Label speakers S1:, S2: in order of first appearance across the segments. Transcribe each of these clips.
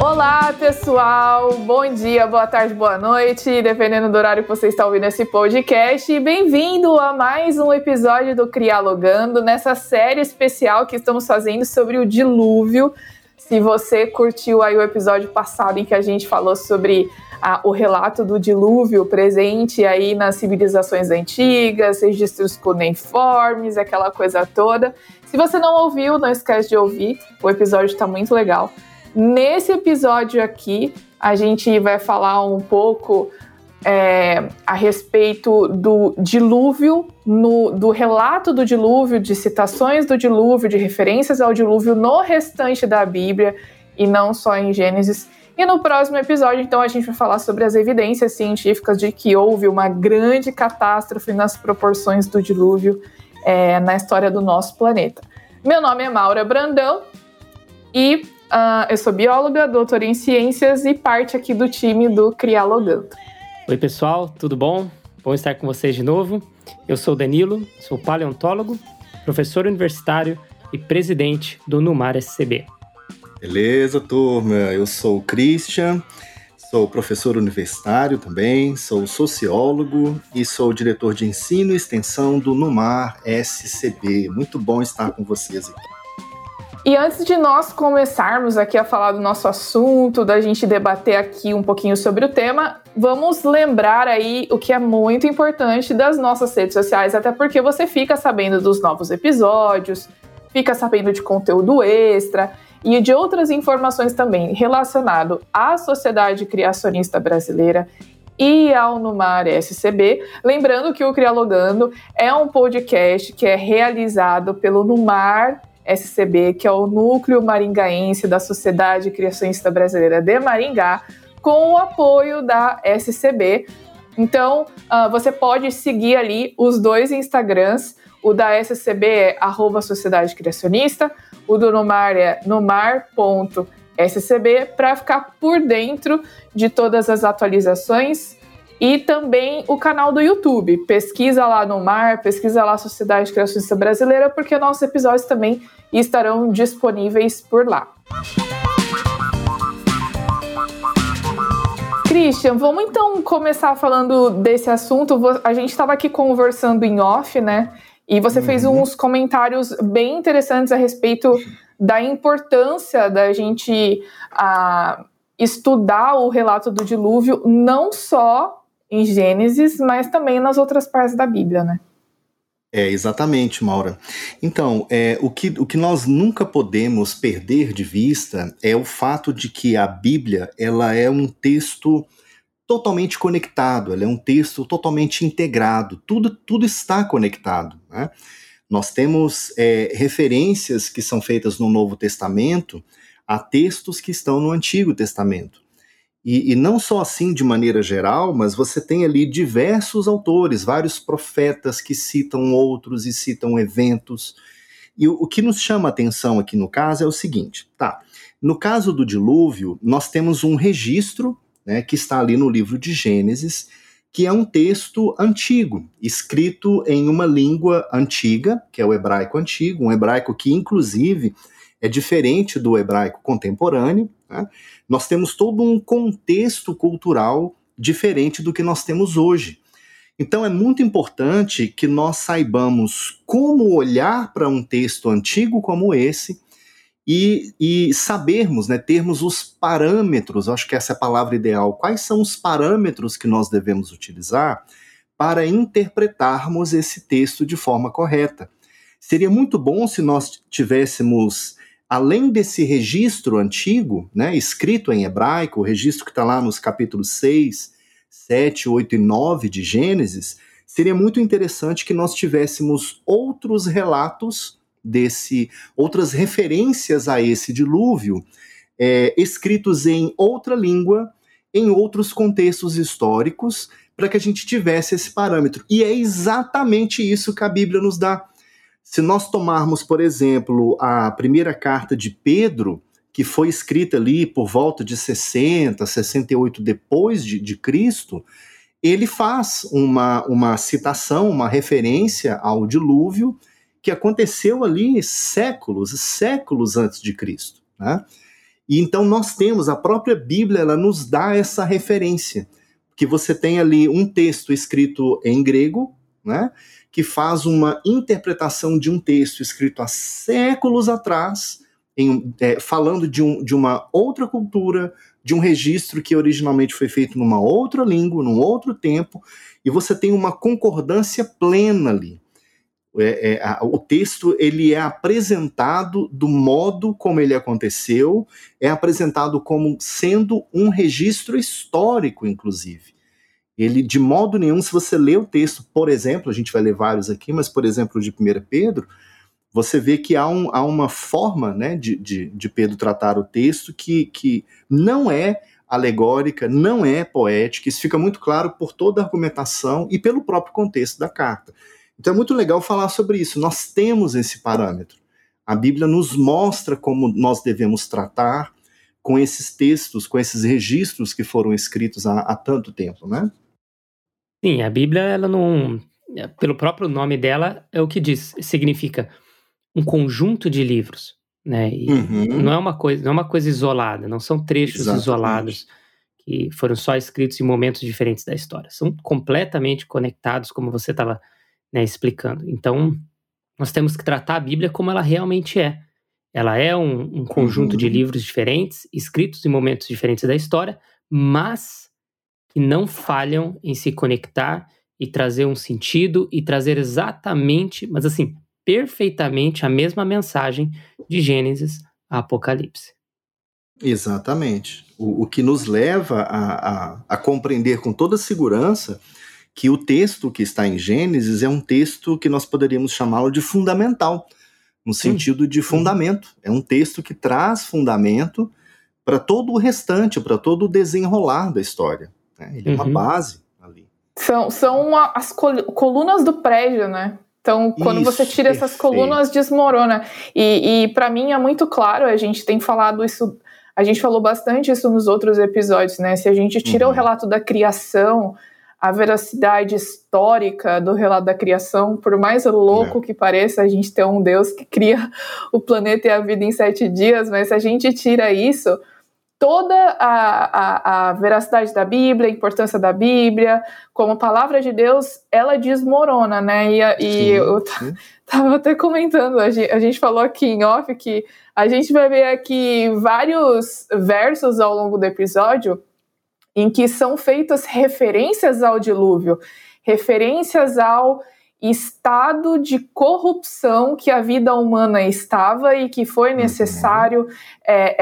S1: Olá, pessoal! Bom dia, boa tarde, boa noite, dependendo do horário que você está ouvindo esse podcast. Bem-vindo a mais um episódio do Crialogando, nessa série especial que estamos fazendo sobre o dilúvio. Se você curtiu aí o episódio passado em que a gente falou sobre a, o relato do dilúvio presente aí nas civilizações antigas, registros cuneiformes, aquela coisa toda. Se você não ouviu, não esquece de ouvir, o episódio está muito legal. Nesse episódio aqui, a gente vai falar um pouco é, a respeito do dilúvio, no, do relato do dilúvio, de citações do dilúvio, de referências ao dilúvio no restante da Bíblia e não só em Gênesis. E no próximo episódio, então, a gente vai falar sobre as evidências científicas de que houve uma grande catástrofe nas proporções do dilúvio é, na história do nosso planeta. Meu nome é Maura Brandão e Uh, eu sou bióloga, doutora em ciências e parte aqui do time do Crialogando.
S2: Oi, pessoal, tudo bom? Bom estar com vocês de novo. Eu sou Danilo, sou paleontólogo, professor universitário e presidente do Numar SCB.
S3: Beleza, turma? Eu sou o Christian, sou professor universitário também, sou sociólogo e sou diretor de ensino e extensão do Numar SCB. Muito bom estar com vocês aqui.
S1: E antes de nós começarmos aqui a falar do nosso assunto, da gente debater aqui um pouquinho sobre o tema, vamos lembrar aí o que é muito importante das nossas redes sociais, até porque você fica sabendo dos novos episódios, fica sabendo de conteúdo extra e de outras informações também relacionado à sociedade criacionista brasileira e ao Numar SCB. Lembrando que o Crialogando é um podcast que é realizado pelo Numar SCB, que é o Núcleo Maringaense da Sociedade Criacionista Brasileira de Maringá, com o apoio da SCB. Então, uh, você pode seguir ali os dois Instagrams. O da SCB é arroba Sociedade Criacionista, o do Numar é numar.scb, para ficar por dentro de todas as atualizações e também o canal do YouTube. Pesquisa lá no Mar, pesquisa lá Sociedade Criacionista Brasileira, porque nossos episódios também estarão disponíveis por lá. Christian, vamos então começar falando desse assunto. A gente estava aqui conversando em off, né? E você uhum. fez uns comentários bem interessantes a respeito da importância da gente uh, estudar o relato do dilúvio, não só em Gênesis, mas também nas outras partes da Bíblia, né?
S3: É, exatamente, Maura. Então, é, o, que, o que nós nunca podemos perder de vista é o fato de que a Bíblia ela é um texto totalmente conectado, ela é um texto totalmente integrado, tudo, tudo está conectado. Né? Nós temos é, referências que são feitas no Novo Testamento a textos que estão no Antigo Testamento. E, e, não só assim de maneira geral, mas você tem ali diversos autores, vários profetas que citam outros e citam eventos. E o, o que nos chama a atenção aqui no caso é o seguinte: tá, no caso do dilúvio, nós temos um registro né, que está ali no livro de Gênesis, que é um texto antigo, escrito em uma língua antiga, que é o hebraico antigo, um hebraico que, inclusive, é diferente do hebraico contemporâneo. Né? Nós temos todo um contexto cultural diferente do que nós temos hoje. Então é muito importante que nós saibamos como olhar para um texto antigo como esse e, e, sabermos, né, termos os parâmetros, acho que essa é a palavra ideal, quais são os parâmetros que nós devemos utilizar para interpretarmos esse texto de forma correta. Seria muito bom se nós tivéssemos além desse registro antigo, né, escrito em hebraico, o registro que está lá nos capítulos 6, 7, 8 e 9 de Gênesis, seria muito interessante que nós tivéssemos outros relatos desse, outras referências a esse dilúvio, é, escritos em outra língua, em outros contextos históricos, para que a gente tivesse esse parâmetro. E é exatamente isso que a Bíblia nos dá. Se nós tomarmos, por exemplo, a primeira carta de Pedro, que foi escrita ali por volta de 60, 68 depois de, de Cristo, ele faz uma, uma citação, uma referência ao dilúvio, que aconteceu ali séculos, séculos antes de Cristo. Né? E então nós temos, a própria Bíblia, ela nos dá essa referência, que você tem ali um texto escrito em grego, né, que faz uma interpretação de um texto escrito há séculos atrás, em, é, falando de, um, de uma outra cultura, de um registro que originalmente foi feito numa outra língua, num outro tempo, e você tem uma concordância plena ali. É, é, o texto ele é apresentado do modo como ele aconteceu, é apresentado como sendo um registro histórico, inclusive. Ele, de modo nenhum, se você lê o texto, por exemplo, a gente vai ler vários aqui, mas, por exemplo, de 1 Pedro, você vê que há, um, há uma forma né, de, de, de, Pedro tratar o texto que, que não é alegórica, não é poética, isso fica muito claro por toda a argumentação e pelo próprio contexto da carta. Então é muito legal falar sobre isso. Nós temos esse parâmetro. A Bíblia nos mostra como nós devemos tratar com esses textos, com esses registros que foram escritos há, há tanto tempo, né?
S2: Sim, a Bíblia, ela não. Pelo próprio nome dela, é o que diz, significa um conjunto de livros. Né? Uhum. Não é uma coisa, não é uma coisa isolada, não são trechos Exatamente. isolados que foram só escritos em momentos diferentes da história. São completamente conectados, como você estava né, explicando. Então, nós temos que tratar a Bíblia como ela realmente é. Ela é um, um conjunto uhum. de livros diferentes, escritos em momentos diferentes da história, mas que não falham em se conectar e trazer um sentido e trazer exatamente, mas assim, perfeitamente a mesma mensagem de Gênesis a Apocalipse.
S3: Exatamente. O, o que nos leva a, a, a compreender com toda segurança que o texto que está em Gênesis é um texto que nós poderíamos chamá-lo de fundamental, no sentido de fundamento. É um texto que traz fundamento para todo o restante, para todo o desenrolar da história. Né? Ele uhum. é uma uhum. base ali.
S1: São, são as colunas do prédio, né? Então, quando isso, você tira essas colunas, desmorona. E, e para mim é muito claro, a gente tem falado isso, a gente falou bastante isso nos outros episódios, né? Se a gente tira uhum. o relato da criação, a veracidade histórica do relato da criação, por mais louco é. que pareça, a gente ter um Deus que cria o planeta e a vida em sete dias, mas se a gente tira isso, toda a, a, a veracidade da Bíblia, a importância da Bíblia, como palavra de Deus, ela desmorona, né? E, e sim, eu tava até comentando, a gente, a gente falou aqui em off que a gente vai ver aqui vários versos ao longo do episódio em que são feitas referências ao dilúvio, referências ao estado de corrupção que a vida humana estava e que foi uhum. necessário é,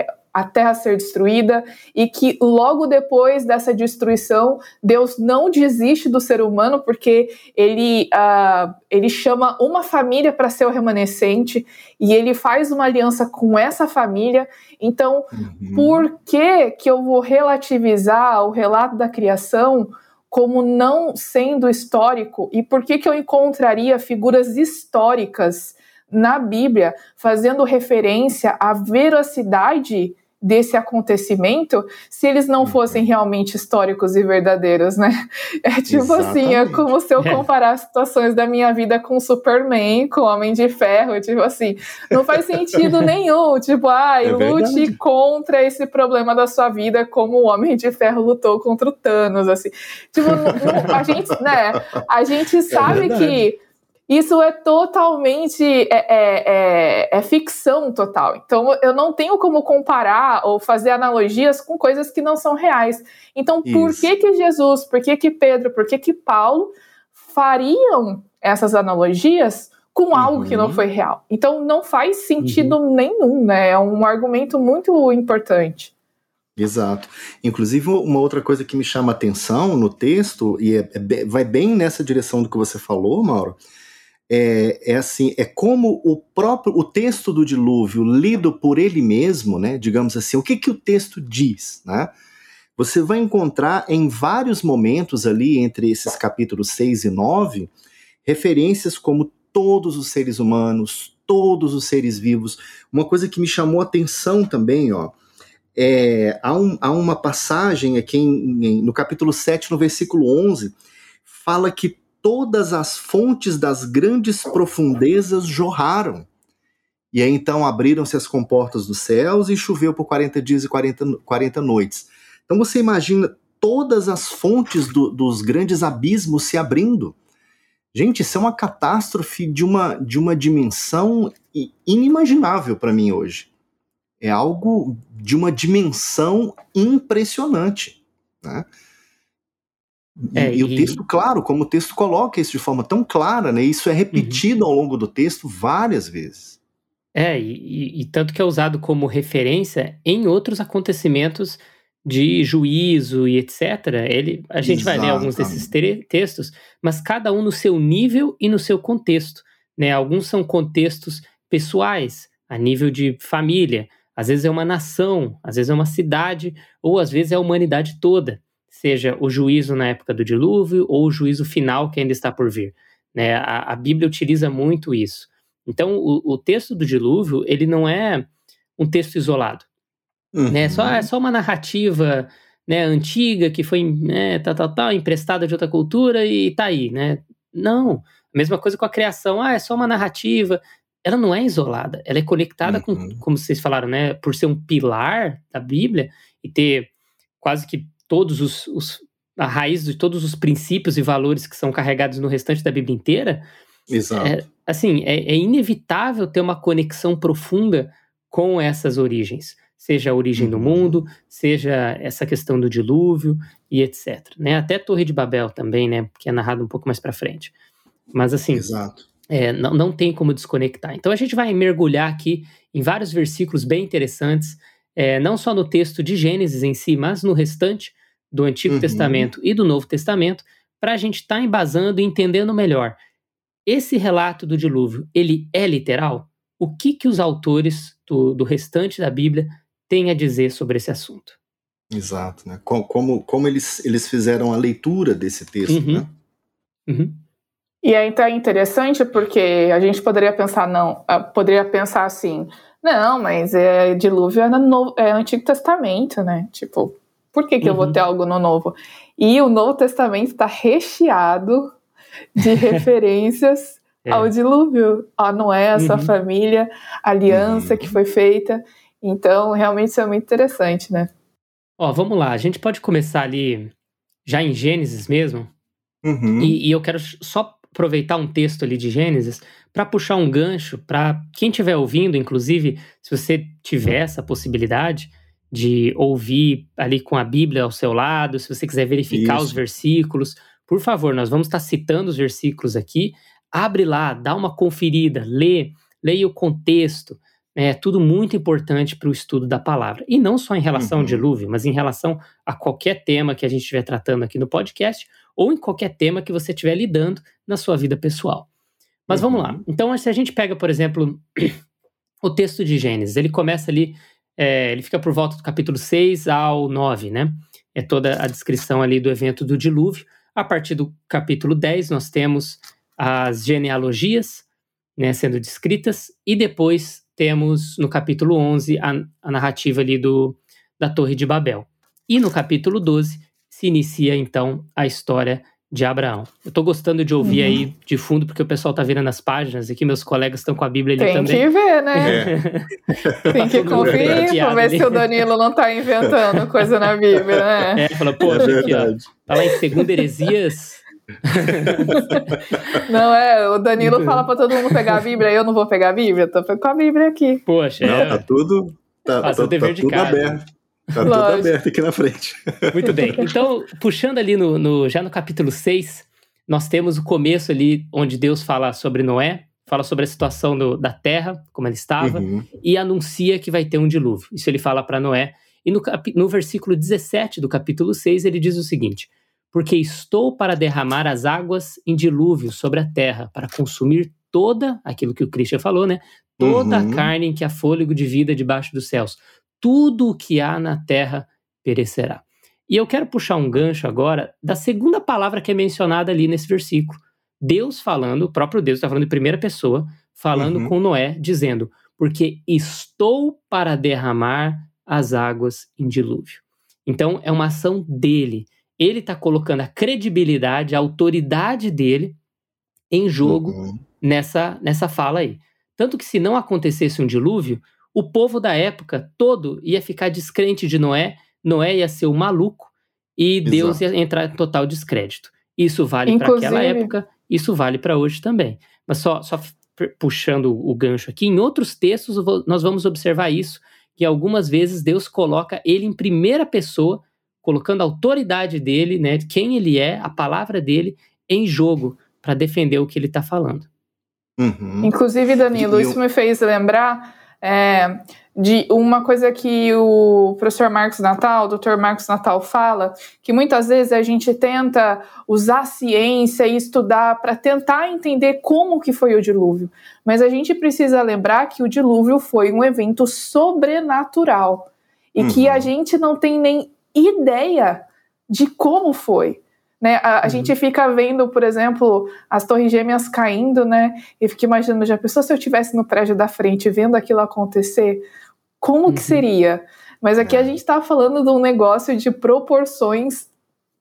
S1: é, a terra ser destruída e que logo depois dessa destruição Deus não desiste do ser humano porque ele uh, ele chama uma família para ser o remanescente e ele faz uma aliança com essa família então uhum. por que que eu vou relativizar o relato da criação como não sendo histórico e por que que eu encontraria figuras históricas na Bíblia fazendo referência à veracidade desse acontecimento se eles não fossem uhum. realmente históricos e verdadeiros, né? É tipo Exatamente. assim, é como se eu é. comparar situações da minha vida com Superman, com Homem de Ferro, tipo assim, não faz sentido nenhum, tipo, ai, ah, é lute verdade. contra esse problema da sua vida como o Homem de Ferro lutou contra o Thanos, assim. Tipo, não, não, a gente, né, a gente é sabe é que isso é totalmente é, é, é, é, ficção total. Então eu não tenho como comparar ou fazer analogias com coisas que não são reais. Então por Isso. que que Jesus, por que que Pedro, por que que Paulo fariam essas analogias com uhum. algo que não foi real? Então não faz sentido uhum. nenhum, né? É um argumento muito importante.
S3: Exato. Inclusive, uma outra coisa que me chama atenção no texto, e é, é, vai bem nessa direção do que você falou, Mauro, é, é, assim, é como o próprio o texto do dilúvio lido por ele mesmo, né? Digamos assim, o que que o texto diz, né? Você vai encontrar em vários momentos ali entre esses capítulos 6 e 9 referências como todos os seres humanos, todos os seres vivos. Uma coisa que me chamou a atenção também, ó, é, há, um, há uma passagem aqui em, em, no capítulo 7, no versículo 11, fala que todas as fontes das grandes profundezas jorraram. E aí então abriram-se as comportas dos céus e choveu por 40 dias e 40, 40 noites. Então você imagina todas as fontes do, dos grandes abismos se abrindo. Gente, isso é uma catástrofe de uma, de uma dimensão inimaginável para mim hoje. É algo de uma dimensão impressionante. Né? E, é, e, e, o texto, claro, como o texto coloca isso de forma tão clara, né? isso é repetido uhum. ao longo do texto várias vezes.
S2: É, e, e, tanto que é usado como referência em outros acontecimentos de juízo e etc. Ele, a gente Exato. vai ler alguns desses textos, mas cada um no seu nível e no seu contexto. Né? Alguns são contextos pessoais, a nível de família, às vezes é uma nação, às vezes é uma cidade, ou às vezes é a humanidade toda, seja o juízo na época do dilúvio ou o juízo final que ainda está por vir. Né? A, a Bíblia utiliza muito isso. Então, o, o texto do dilúvio, ele não é um texto isolado. Uhum. Né? Só, é só uma narrativa né, antiga que foi né, tal, tal, tal, emprestada de outra cultura e tá aí, né? Não. Mesma coisa com a criação. Ah, é só uma narrativa. Ela não é isolada. Ela é conectada uhum. com, como vocês falaram, né? Por ser um pilar da Bíblia e ter quase que todos os, os a raiz de todos os princípios e valores que são carregados no restante da Bíblia inteira.
S3: Exato.
S2: É, assim, é, é inevitável ter uma conexão profunda com essas origens, seja a origem uhum. do mundo, seja essa questão do dilúvio e etc. Né? Até Torre de Babel também, né? Que é narrado um pouco mais para frente. Mas assim, é, não, não tem como desconectar. Então a gente vai mergulhar aqui em vários versículos bem interessantes, é, não só no texto de Gênesis em si, mas no restante do Antigo uhum. Testamento e do Novo Testamento, para a gente estar tá embasando e entendendo melhor esse relato do dilúvio, ele é literal? O que, que os autores do, do restante da Bíblia têm a dizer sobre esse assunto?
S3: Exato, né? Como, como, como eles, eles fizeram a leitura desse texto, uhum. né?
S1: Uhum. E é então interessante porque a gente poderia pensar, não, ah, poderia pensar assim, não, mas é dilúvio é, no, é Antigo Testamento, né? Tipo, por que, que uhum. eu vou uhum. ter algo no Novo? E o Novo Testamento está recheado de referências é. ao dilúvio, a Noé, a sua uhum. família, a aliança uhum. que foi feita. Então, realmente isso é muito interessante, né?
S2: Ó, vamos lá, a gente pode começar ali já em Gênesis mesmo. Uhum. E, e, eu quero só aproveitar um texto ali de Gênesis para puxar um gancho para quem estiver ouvindo, inclusive, se você tiver essa possibilidade de ouvir ali com a Bíblia ao seu lado, se você quiser verificar Isso. os versículos, por favor, nós vamos estar citando os versículos aqui. Abre lá, dá uma conferida, lê, leia o contexto. É tudo muito importante para o estudo da palavra. E não só em relação uhum. ao dilúvio, mas em relação a qualquer tema que a gente estiver tratando aqui no podcast, ou em qualquer tema que você estiver lidando na sua vida pessoal. Mas uhum. vamos lá. Uhum. Então, se a gente pega, por exemplo, o texto de Gênesis, ele começa ali, é, ele fica por volta do capítulo 6 ao 9, né? É toda a descrição ali do evento do dilúvio. A partir do capítulo 10, nós temos as genealogias né, sendo descritas, e depois temos no capítulo 11 a, a narrativa ali do, da Torre de Babel. E no capítulo 12 se inicia então a história de Abraão. Eu tô gostando de ouvir uhum. aí de fundo, porque o pessoal tá virando as páginas aqui, meus colegas estão com a Bíblia ali
S1: Tem
S2: também.
S1: Tem que ver, né? É. Tem que conferir pra ver se o Danilo não tá inventando coisa na Bíblia, né?
S2: É, fala, poxa, é aqui, ó, tá lá em Segunda Heresias...
S1: não é, o Danilo fala pra todo mundo pegar a Bíblia, eu não vou pegar a Bíblia, tô com a Bíblia aqui.
S2: Poxa,
S3: não, é... tá tudo, tá, tá, tá tudo casa. aberto. Tá tudo aberto aqui na frente.
S2: Muito bem. Então, puxando ali no, no, já no capítulo 6, nós temos o começo ali onde Deus fala sobre Noé, fala sobre a situação do, da terra, como ela estava, uhum. e anuncia que vai ter um dilúvio. Isso ele fala para Noé. E no, no versículo 17 do capítulo 6, ele diz o seguinte: Porque estou para derramar as águas em dilúvio sobre a terra, para consumir toda, aquilo que o Christian falou, né? Toda uhum. a carne em que há fôlego de vida debaixo dos céus tudo o que há na terra perecerá. E eu quero puxar um gancho agora da segunda palavra que é mencionada ali nesse versículo. Deus falando, o próprio Deus está falando em primeira pessoa, falando uhum. com Noé, dizendo: Porque estou para derramar as águas em dilúvio. Então, é uma ação dele. ele está colocando a credibilidade, a autoridade dele em jogo uhum. nessa, nessa fala aí. Tanto que se não acontecesse um dilúvio, o povo da época todo ia ficar descrente de Noé, Noé ia ser o maluco e Exato. Deus ia entrar em total descrédito. Isso vale para aquela época, isso vale para hoje também. Mas só, só puxando o gancho aqui, em outros textos nós vamos observar isso, que algumas vezes Deus coloca ele em primeira pessoa, colocando a autoridade dele, né, quem ele é, a palavra dele, em jogo para defender o que ele está falando.
S1: Uhum. Inclusive, Danilo, isso me fez lembrar é, de uma coisa que o professor Marcos Natal, o doutor Marcos Natal fala, que muitas vezes a gente tenta usar a ciência e estudar para tentar entender como que foi o dilúvio. Mas a gente precisa lembrar que o dilúvio foi um evento sobrenatural e uhum. que a gente não tem nem ideia de como foi. Né? A, a uhum. gente fica vendo, por exemplo, as torres gêmeas caindo, né? E fica imaginando, já pensou se eu estivesse no prédio da frente vendo aquilo acontecer? Como uhum. que seria? Mas aqui é. a gente está falando de um negócio de proporções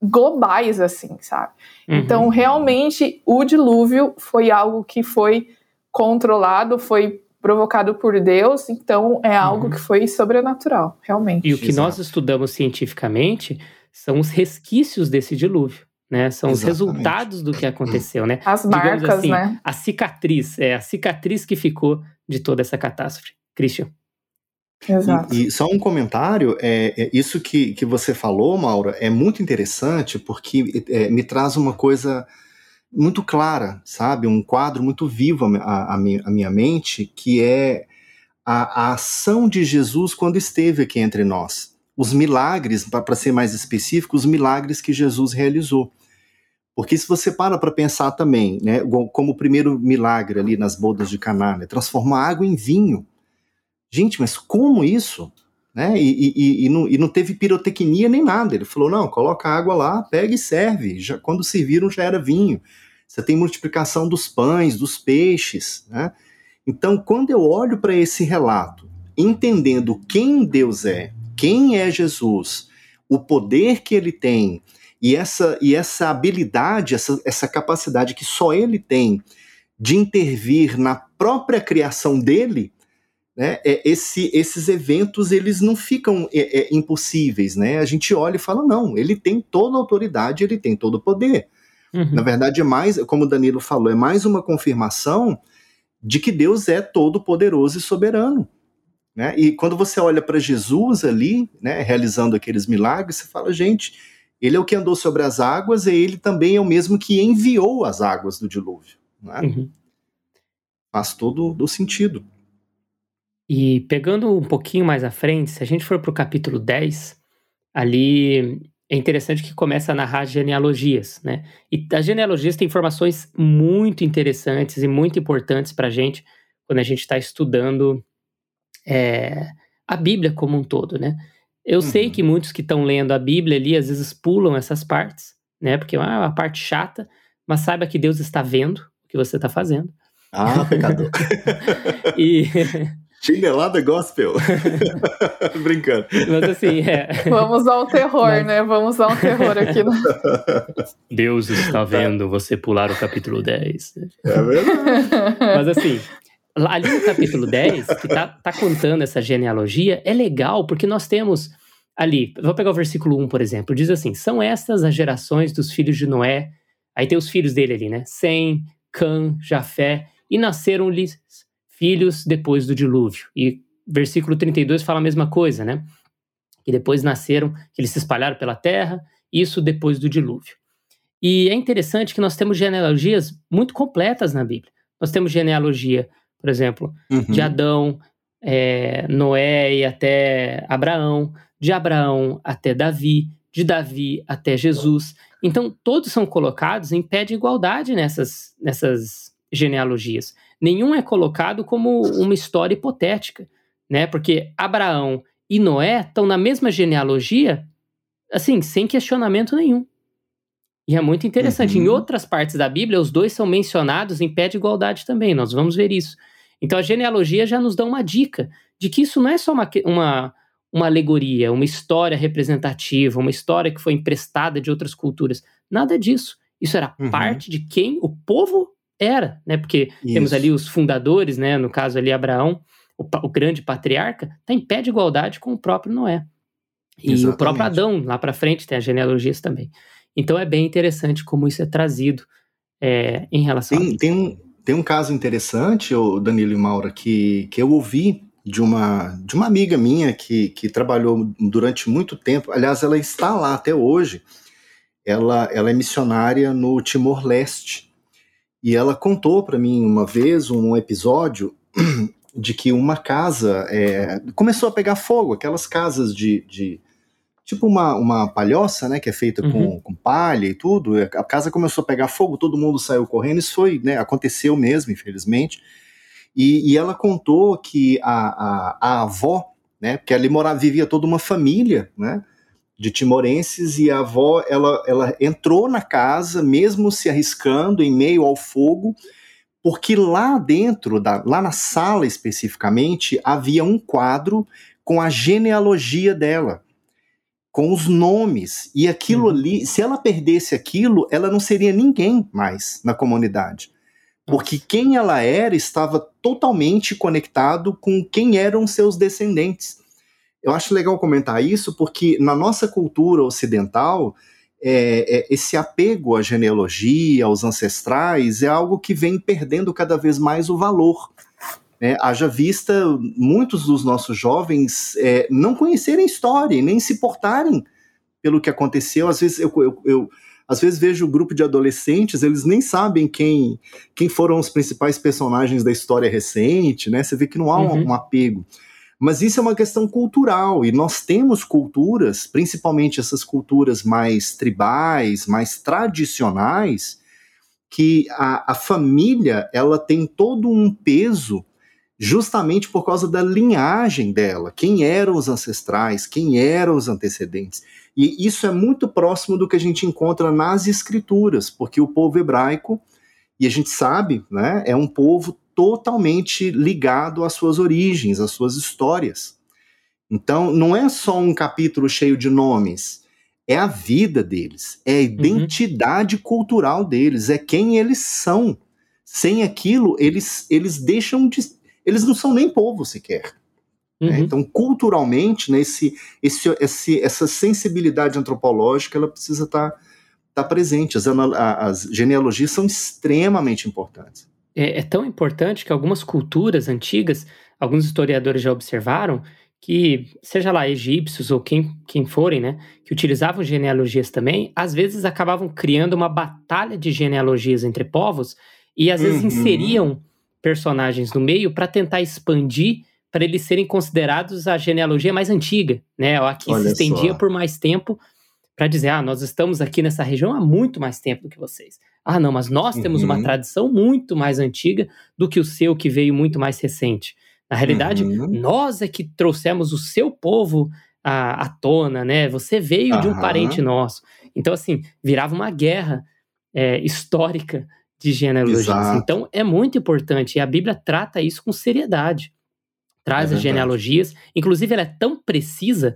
S1: globais, assim, sabe? Uhum. Então, realmente, o dilúvio foi algo que foi controlado, foi provocado por Deus, então é algo uhum. que foi sobrenatural, realmente.
S2: E o que Exato. nós estudamos cientificamente são os resquícios desse dilúvio né? São Exatamente. os resultados do que aconteceu, né?
S1: As marcas, assim, né?
S2: A cicatriz, é a cicatriz que ficou de toda essa catástrofe. Christian.
S3: Exato. E, e só um comentário, é, é, isso que, que você falou, Maura, é muito interessante porque é, me traz uma coisa muito clara, sabe? Um quadro muito vivo à, minha mente, que é a, a ação de Jesus quando esteve aqui entre nós. Os milagres, para ser mais específico, os milagres que Jesus realizou. Porque se você para para pensar também, né, como o primeiro milagre ali nas bodas de Caná, né, transformar água em vinho. Gente, mas como isso? Né? E, e, e, não, e, não, teve pirotecnia nem nada. Ele falou: não, coloca água lá, pega e serve. Já, quando serviram já era vinho. Você tem multiplicação dos pães, dos peixes. Né? Então, quando eu olho para esse relato, entendendo quem Deus é, quem é Jesus, o poder que ele tem, e essa, e essa habilidade, essa, essa capacidade que só ele tem de intervir na própria criação dele, né, é, esse, esses eventos eles não ficam é, é, impossíveis, né? A gente olha e fala não, ele tem toda a autoridade, ele tem todo o poder. Uhum. Na verdade é mais, como o Danilo falou, é mais uma confirmação de que Deus é todo poderoso e soberano. Né? E quando você olha para Jesus ali, né, realizando aqueles milagres, você fala, gente, ele é o que andou sobre as águas e ele também é o mesmo que enviou as águas do dilúvio. Né? Uhum. Faz todo o sentido.
S2: E pegando um pouquinho mais à frente, se a gente for para o capítulo 10, ali é interessante que começa a narrar genealogias, né? E as genealogias têm informações muito interessantes e muito importantes para a gente quando a gente está estudando é, a Bíblia como um todo, né? Eu uhum. sei que muitos que estão lendo a Bíblia ali às vezes pulam essas partes, né? Porque é uma parte chata, mas saiba que Deus está vendo o que você está fazendo.
S3: Ah, pecador.
S2: e
S3: Chinelada gospel. Brincando.
S2: Mas assim, é.
S1: Vamos ao terror, Mas... né? Vamos ao terror aqui. No...
S2: Deus está vendo você pular o capítulo 10.
S3: É verdade.
S2: Mas assim, ali no capítulo 10, que tá, tá contando essa genealogia, é legal porque nós temos ali, vou pegar o versículo 1, por exemplo, diz assim: são estas as gerações dos filhos de Noé. Aí tem os filhos dele ali, né? Sem, Cã, Jafé, e nasceram-lhes filhos depois do dilúvio. E versículo 32 fala a mesma coisa, né? Que depois nasceram, que eles se espalharam pela terra, isso depois do dilúvio. E é interessante que nós temos genealogias muito completas na Bíblia. Nós temos genealogia por exemplo, uhum. de Adão, é, Noé e até Abraão, de Abraão até Davi, de Davi até Jesus. Então, todos são colocados em pé de igualdade nessas, nessas genealogias. Nenhum é colocado como uma história hipotética, né? Porque Abraão e Noé estão na mesma genealogia, assim, sem questionamento nenhum. E é muito interessante. Uhum. Em outras partes da Bíblia, os dois são mencionados em pé de igualdade também. Nós vamos ver isso. Então a genealogia já nos dá uma dica de que isso não é só uma, uma, uma alegoria, uma história representativa, uma história que foi emprestada de outras culturas. Nada disso. Isso era uhum. parte de quem o povo era, né? Porque Isso. temos ali os fundadores, né? No caso ali Abraão, o, o grande patriarca, está em pé de igualdade com o próprio Noé. E Exatamente. o próprio Adão, lá para frente, tem as genealogias também. Então é bem interessante como isso é trazido é, em relação
S3: tem,
S2: a
S3: tem um, tem um caso interessante, o Danilo e Maura, que, que eu ouvi de uma, de uma amiga minha que, que trabalhou durante muito tempo. Aliás, ela está lá até hoje. Ela, ela é missionária no Timor-Leste. E ela contou para mim uma vez um episódio de que uma casa é, começou a pegar fogo, aquelas casas de, de tipo uma, uma palhoça, né, que é feita uhum. com, com palha e tudo. A casa começou a pegar fogo, todo mundo saiu correndo. Isso foi, né, aconteceu mesmo, infelizmente. E, e ela contou que a, a, a, avó, né, porque ali morava, vivia toda uma família, né, de timorenses e a avó, ela, ela entrou na casa, mesmo se arriscando em meio ao fogo, porque lá dentro, da, lá na sala especificamente, havia um quadro com a genealogia dela, com os nomes. E aquilo uhum. ali, se ela perdesse aquilo, ela não seria ninguém mais na comunidade. Porque quem ela era estava totalmente conectado com quem eram seus descendentes. Eu acho legal comentar isso porque na nossa cultura ocidental, é, é, esse apego à genealogia, aos ancestrais, é algo que vem perdendo cada vez mais o valor. Né? Haja vista muitos dos nossos jovens é, não conhecerem história, nem se portarem pelo que aconteceu. Às vezes eu, eu, eu às vezes vejo o um grupo de adolescentes, eles nem sabem quem, quem foram os principais personagens da história recente, né? Você vê que não há uhum. um, um apego. Mas isso é uma questão cultural, e nós temos culturas, principalmente essas culturas mais tribais, mais tradicionais, que a, a família ela tem todo um peso justamente por causa da linhagem dela, quem eram os ancestrais, quem eram os antecedentes. E isso é muito próximo do que a gente encontra nas escrituras, porque o povo hebraico, e a gente sabe, né, é um povo totalmente ligado às suas origens, às suas histórias. Então, não é só um capítulo cheio de nomes, é a vida deles, é a uhum. identidade uhum. cultural deles, é quem eles são. Sem aquilo, eles, eles deixam de. Eles não são nem povo sequer. Né? Uhum. Né? Então, culturalmente, né, esse, esse, esse, essa sensibilidade antropológica ela precisa estar tá, tá presente. As, as genealogias são extremamente importantes
S2: é, é tão importante que algumas culturas antigas, alguns historiadores já observaram que, seja lá egípcios ou quem, quem forem, né, que utilizavam genealogias também, às vezes acabavam criando uma batalha de genealogias entre povos e às vezes uhum. inseriam personagens no meio para tentar expandir para eles serem considerados a genealogia mais antiga, né, a que Olha se estendia só. por mais tempo para dizer, ah, nós estamos aqui nessa região há muito mais tempo do que vocês. Ah, não, mas nós temos uhum. uma tradição muito mais antiga do que o seu, que veio muito mais recente. Na realidade, uhum. nós é que trouxemos o seu povo à, à tona, né? Você veio uhum. de um parente nosso. Então, assim, virava uma guerra é, histórica de genealogias. Então, é muito importante. E a Bíblia trata isso com seriedade. Traz é as genealogias. Inclusive, ela é tão precisa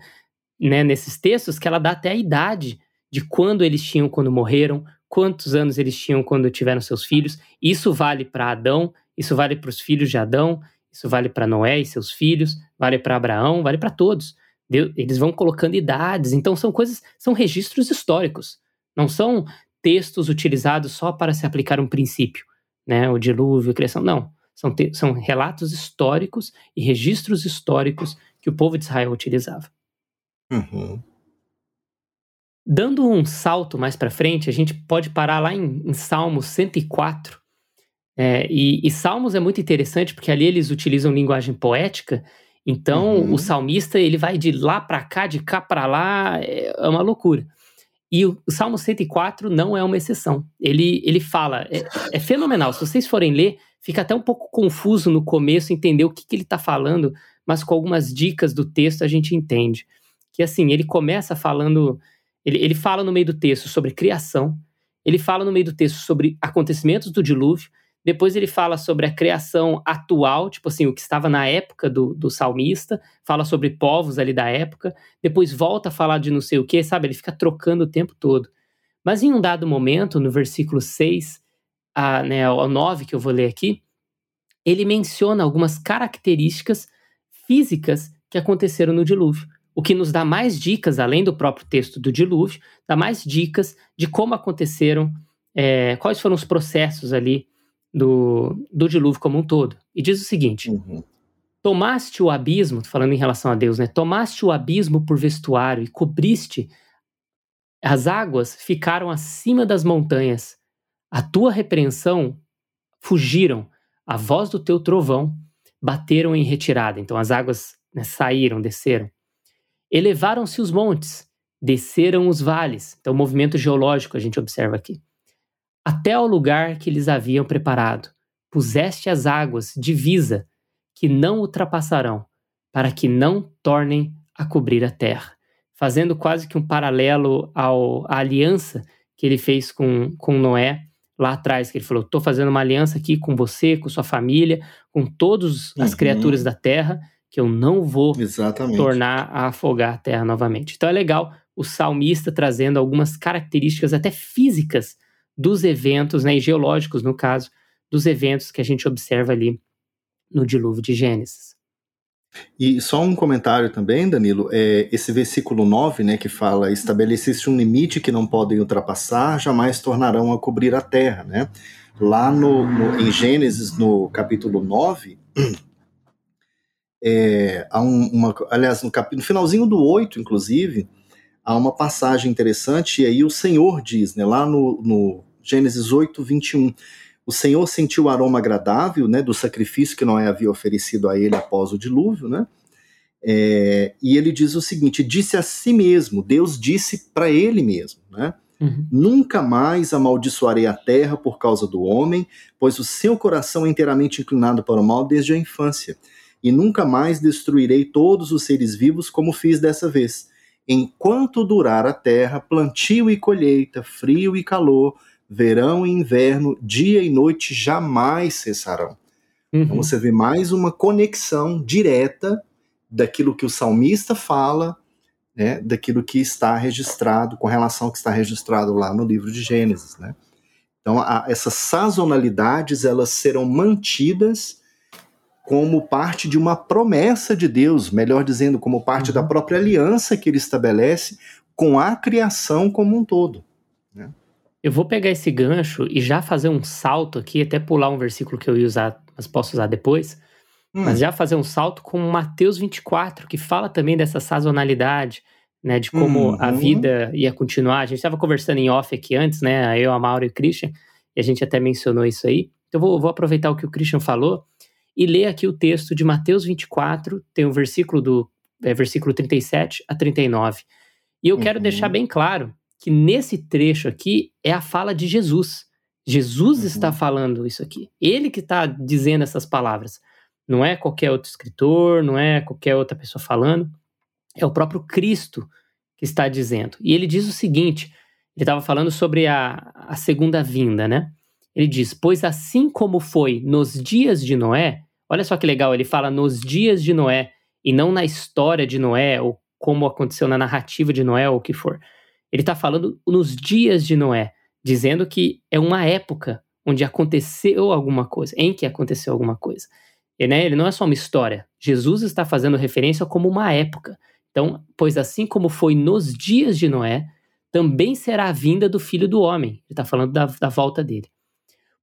S2: né, nesses textos que ela dá até a idade de quando eles tinham quando morreram, quantos anos eles tinham quando tiveram seus filhos. Isso vale para Adão, isso vale para os filhos de Adão, isso vale para Noé e seus filhos, vale para Abraão, vale para todos. Deus, eles vão colocando idades, então são coisas, são registros históricos, não são textos utilizados só para se aplicar um princípio, né, o dilúvio, a criação, não. São, são relatos históricos e registros históricos que o povo de Israel utilizava. Uhum. Dando um salto mais para frente, a gente pode parar lá em, em Salmos 104. É, e, e, Salmos é muito interessante porque ali eles utilizam linguagem poética. Então uhum. o salmista ele vai de lá para cá, de cá para lá, é, é, uma loucura. E o, Salmo 104 não é uma exceção. Ele, ele fala, é, é, fenomenal. Se vocês forem ler, fica até um pouco confuso no começo entender o que, que ele está falando, mas com algumas dicas do texto a gente entende. Que assim, ele começa falando ele, ele fala no meio do texto sobre criação, ele fala no meio do texto sobre acontecimentos do dilúvio, Depois ele fala sobre a criação atual, tipo assim, o que estava na época do, do salmista, fala sobre povos ali da época, depois volta a falar de não sei o que, sabe? Ele fica trocando o tempo todo. Mas em um dado momento, no versículo 6 a, né, ao 9, que eu vou ler aqui, ele menciona algumas características físicas que aconteceram no dilúvio. O que nos dá mais dicas, além do próprio texto do dilúvio, dá mais dicas de como aconteceram, é, quais foram os processos ali do, do dilúvio como um todo. E diz o seguinte: uhum. Tomaste o abismo, falando em relação a Deus, né? Tomaste o abismo por vestuário e cobriste. As águas ficaram acima das montanhas. A tua repreensão fugiram. A voz do teu trovão bateram em retirada. Então as águas né, saíram, desceram. Elevaram-se os montes, desceram os vales. Então, o movimento geológico a gente observa aqui. Até ao lugar que eles haviam preparado. Puseste as águas, divisa, que não ultrapassarão, para que não tornem a cobrir a terra. Fazendo quase que um paralelo ao, à aliança que ele fez com, com Noé lá atrás, que ele falou: estou fazendo uma aliança aqui com você, com sua família, com todas as uhum. criaturas da terra, que eu não vou Exatamente. tornar a afogar a terra novamente. Então é legal o salmista trazendo algumas características até físicas dos eventos, né, e geológicos no caso, dos eventos que a gente observa ali no dilúvio de Gênesis.
S3: E só um comentário também, Danilo, é esse versículo 9, né, que fala: estabelecesse um limite que não podem ultrapassar, jamais tornarão a cobrir a terra, né? Lá no, no em Gênesis, no capítulo 9, é, há um, uma, aliás, no, cap, no finalzinho do 8, inclusive, há uma passagem interessante, e aí o Senhor diz, né, lá no, no Gênesis 8, 21, o Senhor sentiu o aroma agradável né, do sacrifício que Noé havia oferecido a ele após o dilúvio, né? É, e ele diz o seguinte: disse a si mesmo, Deus disse para ele mesmo, né? Uhum. Nunca mais amaldiçoarei a terra por causa do homem, pois o seu coração é inteiramente inclinado para o mal desde a infância e nunca mais destruirei todos os seres vivos como fiz dessa vez. Enquanto durar a terra, plantio e colheita, frio e calor, verão e inverno, dia e noite jamais cessarão. Uhum. Então você vê mais uma conexão direta daquilo que o salmista fala, né, daquilo que está registrado, com relação ao que está registrado lá no livro de Gênesis. Né? Então, a, essas sazonalidades elas serão mantidas como parte de uma promessa de Deus, melhor dizendo, como parte uhum. da própria aliança que ele estabelece com a criação como um todo.
S2: Eu vou pegar esse gancho e já fazer um salto aqui, até pular um versículo que eu ia usar, mas posso usar depois. Hum. Mas já fazer um salto com Mateus 24, que fala também dessa sazonalidade, né, de como uhum. a vida ia continuar. A gente estava conversando em off aqui antes, né, eu, a Mauro e o Christian, e a gente até mencionou isso aí. Então, vou, vou aproveitar o que o Christian falou e ler aqui o texto de Mateus 24, tem o versículo do é, versículo 37 a 39. E eu uhum. quero deixar bem claro que nesse trecho aqui é a fala de Jesus. Jesus uhum. está falando isso aqui. Ele que está dizendo essas palavras. Não é qualquer outro escritor, não é qualquer outra pessoa falando. É o próprio Cristo que está dizendo. E ele diz o seguinte: ele estava falando sobre a, a segunda vinda, né? Ele diz: Pois assim como foi nos dias de Noé, Olha só que legal, ele fala nos dias de Noé e não na história de Noé ou como aconteceu na narrativa de Noé ou o que for. Ele está falando nos dias de Noé, dizendo que é uma época onde aconteceu alguma coisa, em que aconteceu alguma coisa. E, né, ele não é só uma história. Jesus está fazendo referência como uma época. Então, pois assim como foi nos dias de Noé, também será a vinda do Filho do Homem. Ele está falando da, da volta dele.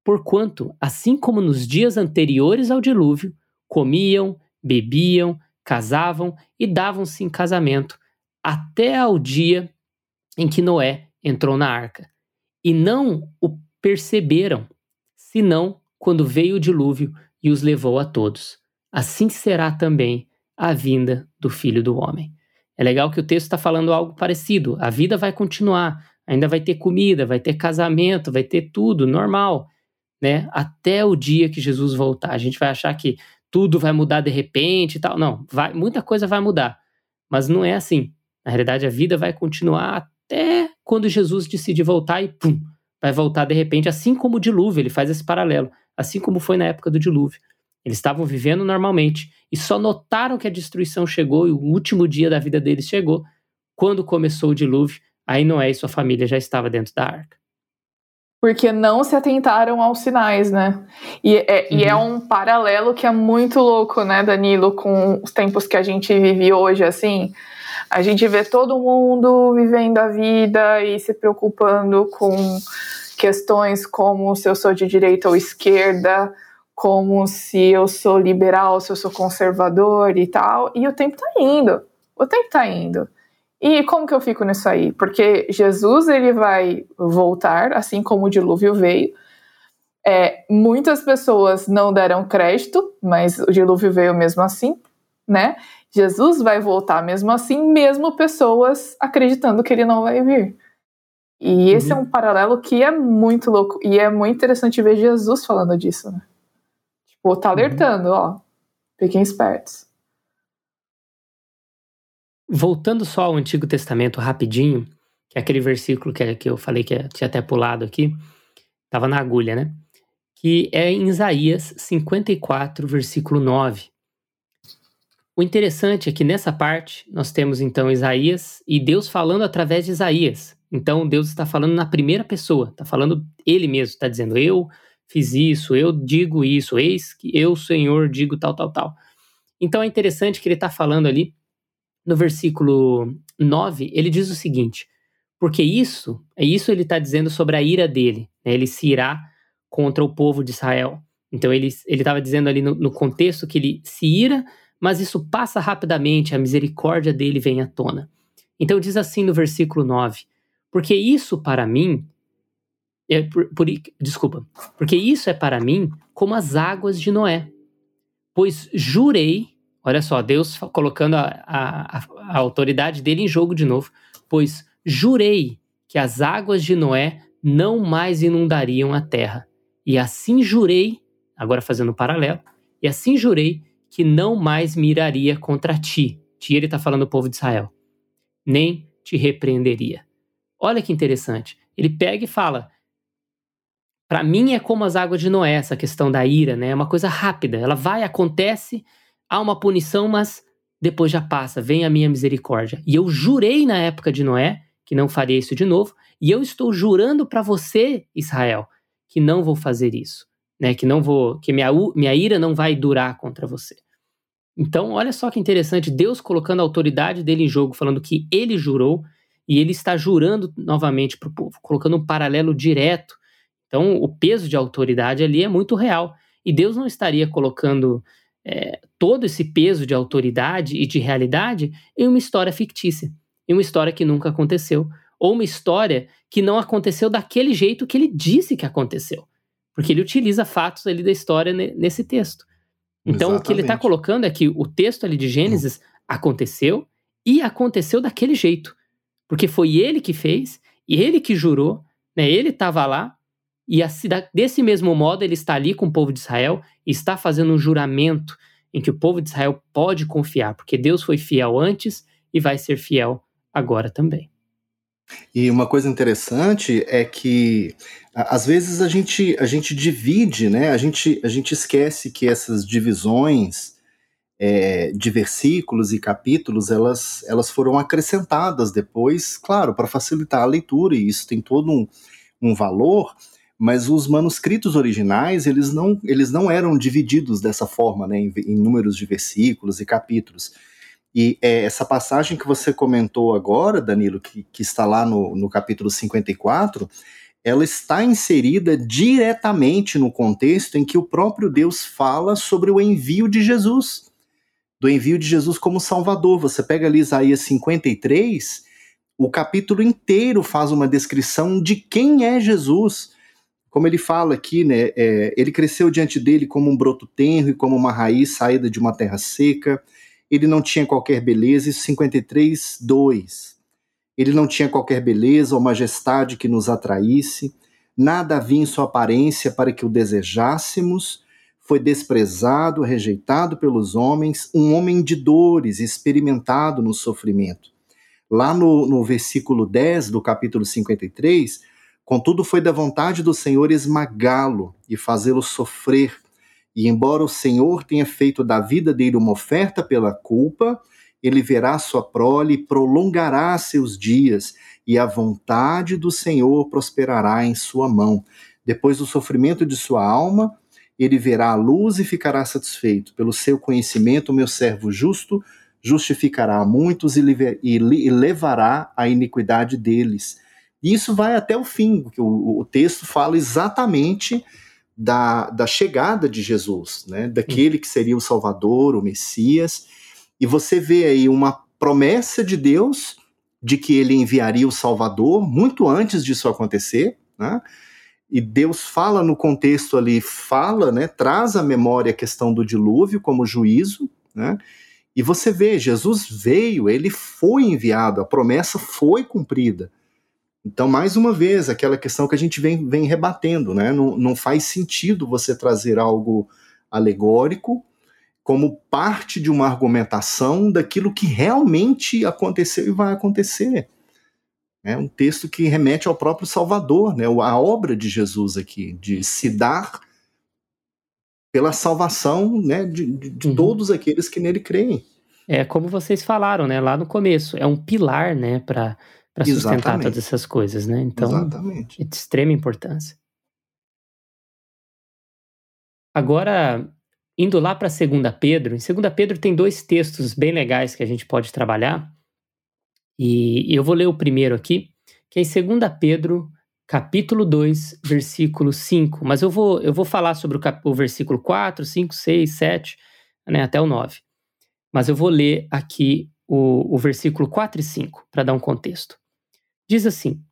S2: Porquanto, assim como nos dias anteriores ao dilúvio, comiam, bebiam, casavam e davam-se em casamento, até ao dia em que Noé entrou na arca. E não o perceberam, senão quando veio o dilúvio e os levou a todos. Assim será também a vinda do filho do homem. É legal que o texto está falando algo parecido. A vida vai continuar, ainda vai ter comida, vai ter casamento, vai ter tudo normal né? Até o dia que Jesus voltar. A gente vai achar que tudo vai mudar de repente e tal. Não, vai, muita coisa vai mudar. Mas não é assim. Na realidade, a vida vai continuar até quando Jesus decidir voltar e pum, vai voltar de repente, assim como o dilúvio, ele faz esse paralelo. assim como foi na época do dilúvio. Eles estavam vivendo normalmente e só notaram que a destruição chegou e o último dia da vida deles chegou quando começou o dilúvio. Aí Noé e sua família já estavam dentro da arca.
S1: Porque não se atentaram aos sinais, né? E é, uhum. e é um paralelo que é muito louco, né, Danilo, com os tempos que a gente vive hoje, assim. A gente vê todo mundo vivendo a vida e se preocupando com questões como se eu sou de direita ou esquerda, como se eu sou liberal, se eu sou conservador e tal. E o tempo tá indo. O tempo tá indo. E como que eu fico nisso aí? Porque Jesus ele vai voltar, assim como o dilúvio veio. É, muitas pessoas não deram crédito, mas o dilúvio veio mesmo assim, né? Jesus vai voltar mesmo assim, mesmo pessoas acreditando que ele não vai vir. E esse é uhum. é um paralelo que é muito louco. E é muito interessante ver Jesus falando disso, né? Tipo, tá uhum. alertando, uhum. ó. Fiquem espertos.
S2: Voltando só ao Antigo Testamento rapidinho, que é aquele versículo que, que eu falei que tinha até pulado aqui, estava na agulha, né? Que é em Isaías 54, versículo 9. O interessante é que nessa parte nós temos então Isaías e Deus falando através de Isaías. Então Deus está falando na primeira pessoa, está falando ele mesmo, está dizendo eu fiz isso, eu digo isso, eis que eu, Senhor, digo tal, tal, tal. Então é interessante que ele está falando ali no versículo 9, ele diz o seguinte: porque isso, é isso ele está dizendo sobre a ira dele, né? ele se irá contra o povo de Israel. Então ele estava dizendo ali no, no contexto que ele se ira, mas isso passa rapidamente, a misericórdia dele vem à tona. Então diz assim no versículo 9: porque isso para mim é por, por, desculpa, porque isso é para mim como as águas de Noé. Pois jurei Olha só, Deus colocando a, a, a, autoridade dele em jogo de novo. Pois jurei que as águas de Noé não mais inundariam a terra. E assim jurei, agora fazendo um paralelo, e assim jurei que não mais miraria contra ti. Ti ele está falando o povo de Israel. Nem te repreenderia. Olha que interessante. Ele pega e fala: para mim é como as águas de Noé, essa questão da ira, né? É uma coisa rápida. Ela vai, acontece há uma punição, mas depois já passa, vem a minha misericórdia. E eu jurei na época de Noé que não faria isso de novo, e eu estou jurando para você, Israel, que não vou fazer isso, né? Que não vou, que minha, minha ira não vai durar contra você. Então, olha só que interessante, Deus colocando a autoridade dele em jogo, falando que ele jurou e ele está jurando novamente para o povo, colocando um paralelo direto. Então, o peso de autoridade ali é muito real. E Deus não estaria colocando é, todo esse peso de autoridade e de realidade em uma história fictícia, em uma história que nunca aconteceu, ou uma história que não aconteceu daquele jeito que ele disse que aconteceu, porque ele utiliza fatos ali da história nesse texto. Então Exatamente. o que ele está colocando é que o texto ali de Gênesis aconteceu e aconteceu daquele jeito, porque foi ele que fez e ele que jurou, né? Ele estava lá e assim, desse mesmo modo, ele está ali com o povo de Israel e está fazendo um juramento em que o povo de Israel pode confiar, porque Deus foi fiel antes e vai ser fiel agora também.
S3: E uma coisa interessante é que às vezes a gente, a gente divide, né? A gente, a gente esquece que essas divisões é, de versículos e capítulos elas, elas foram acrescentadas depois, claro, para facilitar a leitura, e isso tem todo um, um valor mas os manuscritos originais eles não, eles não eram divididos dessa forma, né, em, em números de versículos e capítulos. E é, essa passagem que você comentou agora, Danilo, que, que está lá no, no capítulo 54, ela está inserida diretamente no contexto em que o próprio Deus fala sobre o envio de Jesus, do envio de Jesus como Salvador. Você pega ali Isaías 53, o capítulo inteiro faz uma descrição de quem é Jesus como ele fala aqui, né, é, ele cresceu diante dele como um broto tenro e como uma raiz saída de uma terra seca. Ele não tinha qualquer beleza, isso 53, 2. Ele não tinha qualquer beleza ou majestade que nos atraísse, nada havia em sua aparência para que o desejássemos. Foi desprezado, rejeitado pelos homens, um homem de dores, experimentado no sofrimento. Lá no, no versículo 10 do capítulo 53, Contudo, foi da vontade do Senhor esmagá-lo e fazê-lo sofrer. E embora o Senhor tenha feito da vida dele uma oferta pela culpa, ele verá sua prole e prolongará seus dias, e a vontade do Senhor prosperará em sua mão. Depois do sofrimento de sua alma, ele verá a luz e ficará satisfeito. Pelo seu conhecimento, meu servo justo justificará a muitos e, levará a iniquidade deles. E isso vai até o fim, o, o texto fala exatamente da, da chegada de Jesus, né? daquele que seria o Salvador, o Messias. E você vê aí uma promessa de Deus de que ele enviaria o Salvador muito antes disso acontecer, né? E Deus fala no contexto ali, fala, né, traz à memória a questão do dilúvio como juízo, né? E você vê, Jesus veio, ele foi enviado, a promessa foi cumprida. Então, mais uma vez, aquela questão que a gente vem, vem rebatendo, né? Não, não faz sentido você trazer algo alegórico como parte de uma argumentação daquilo que realmente aconteceu e vai acontecer. É um texto que remete ao próprio Salvador, né? a obra de Jesus aqui, de se dar pela salvação né? de, de, de uhum. todos aqueles que nele creem.
S2: É como vocês falaram, né, lá no começo, é um pilar, né, para para sustentar Exatamente. todas essas coisas, né? Então, Exatamente. é de extrema importância. Agora, indo lá para 2 Pedro, em 2 Pedro tem dois textos bem legais que a gente pode trabalhar. E eu vou ler o primeiro aqui, que é em 2 Pedro, capítulo 2, versículo 5. Mas eu vou, eu vou falar sobre o, cap, o versículo 4, 5, 6, 7, né, até o 9. Mas eu vou ler aqui o, o versículo 4 e 5, para dar um contexto. Diz assim,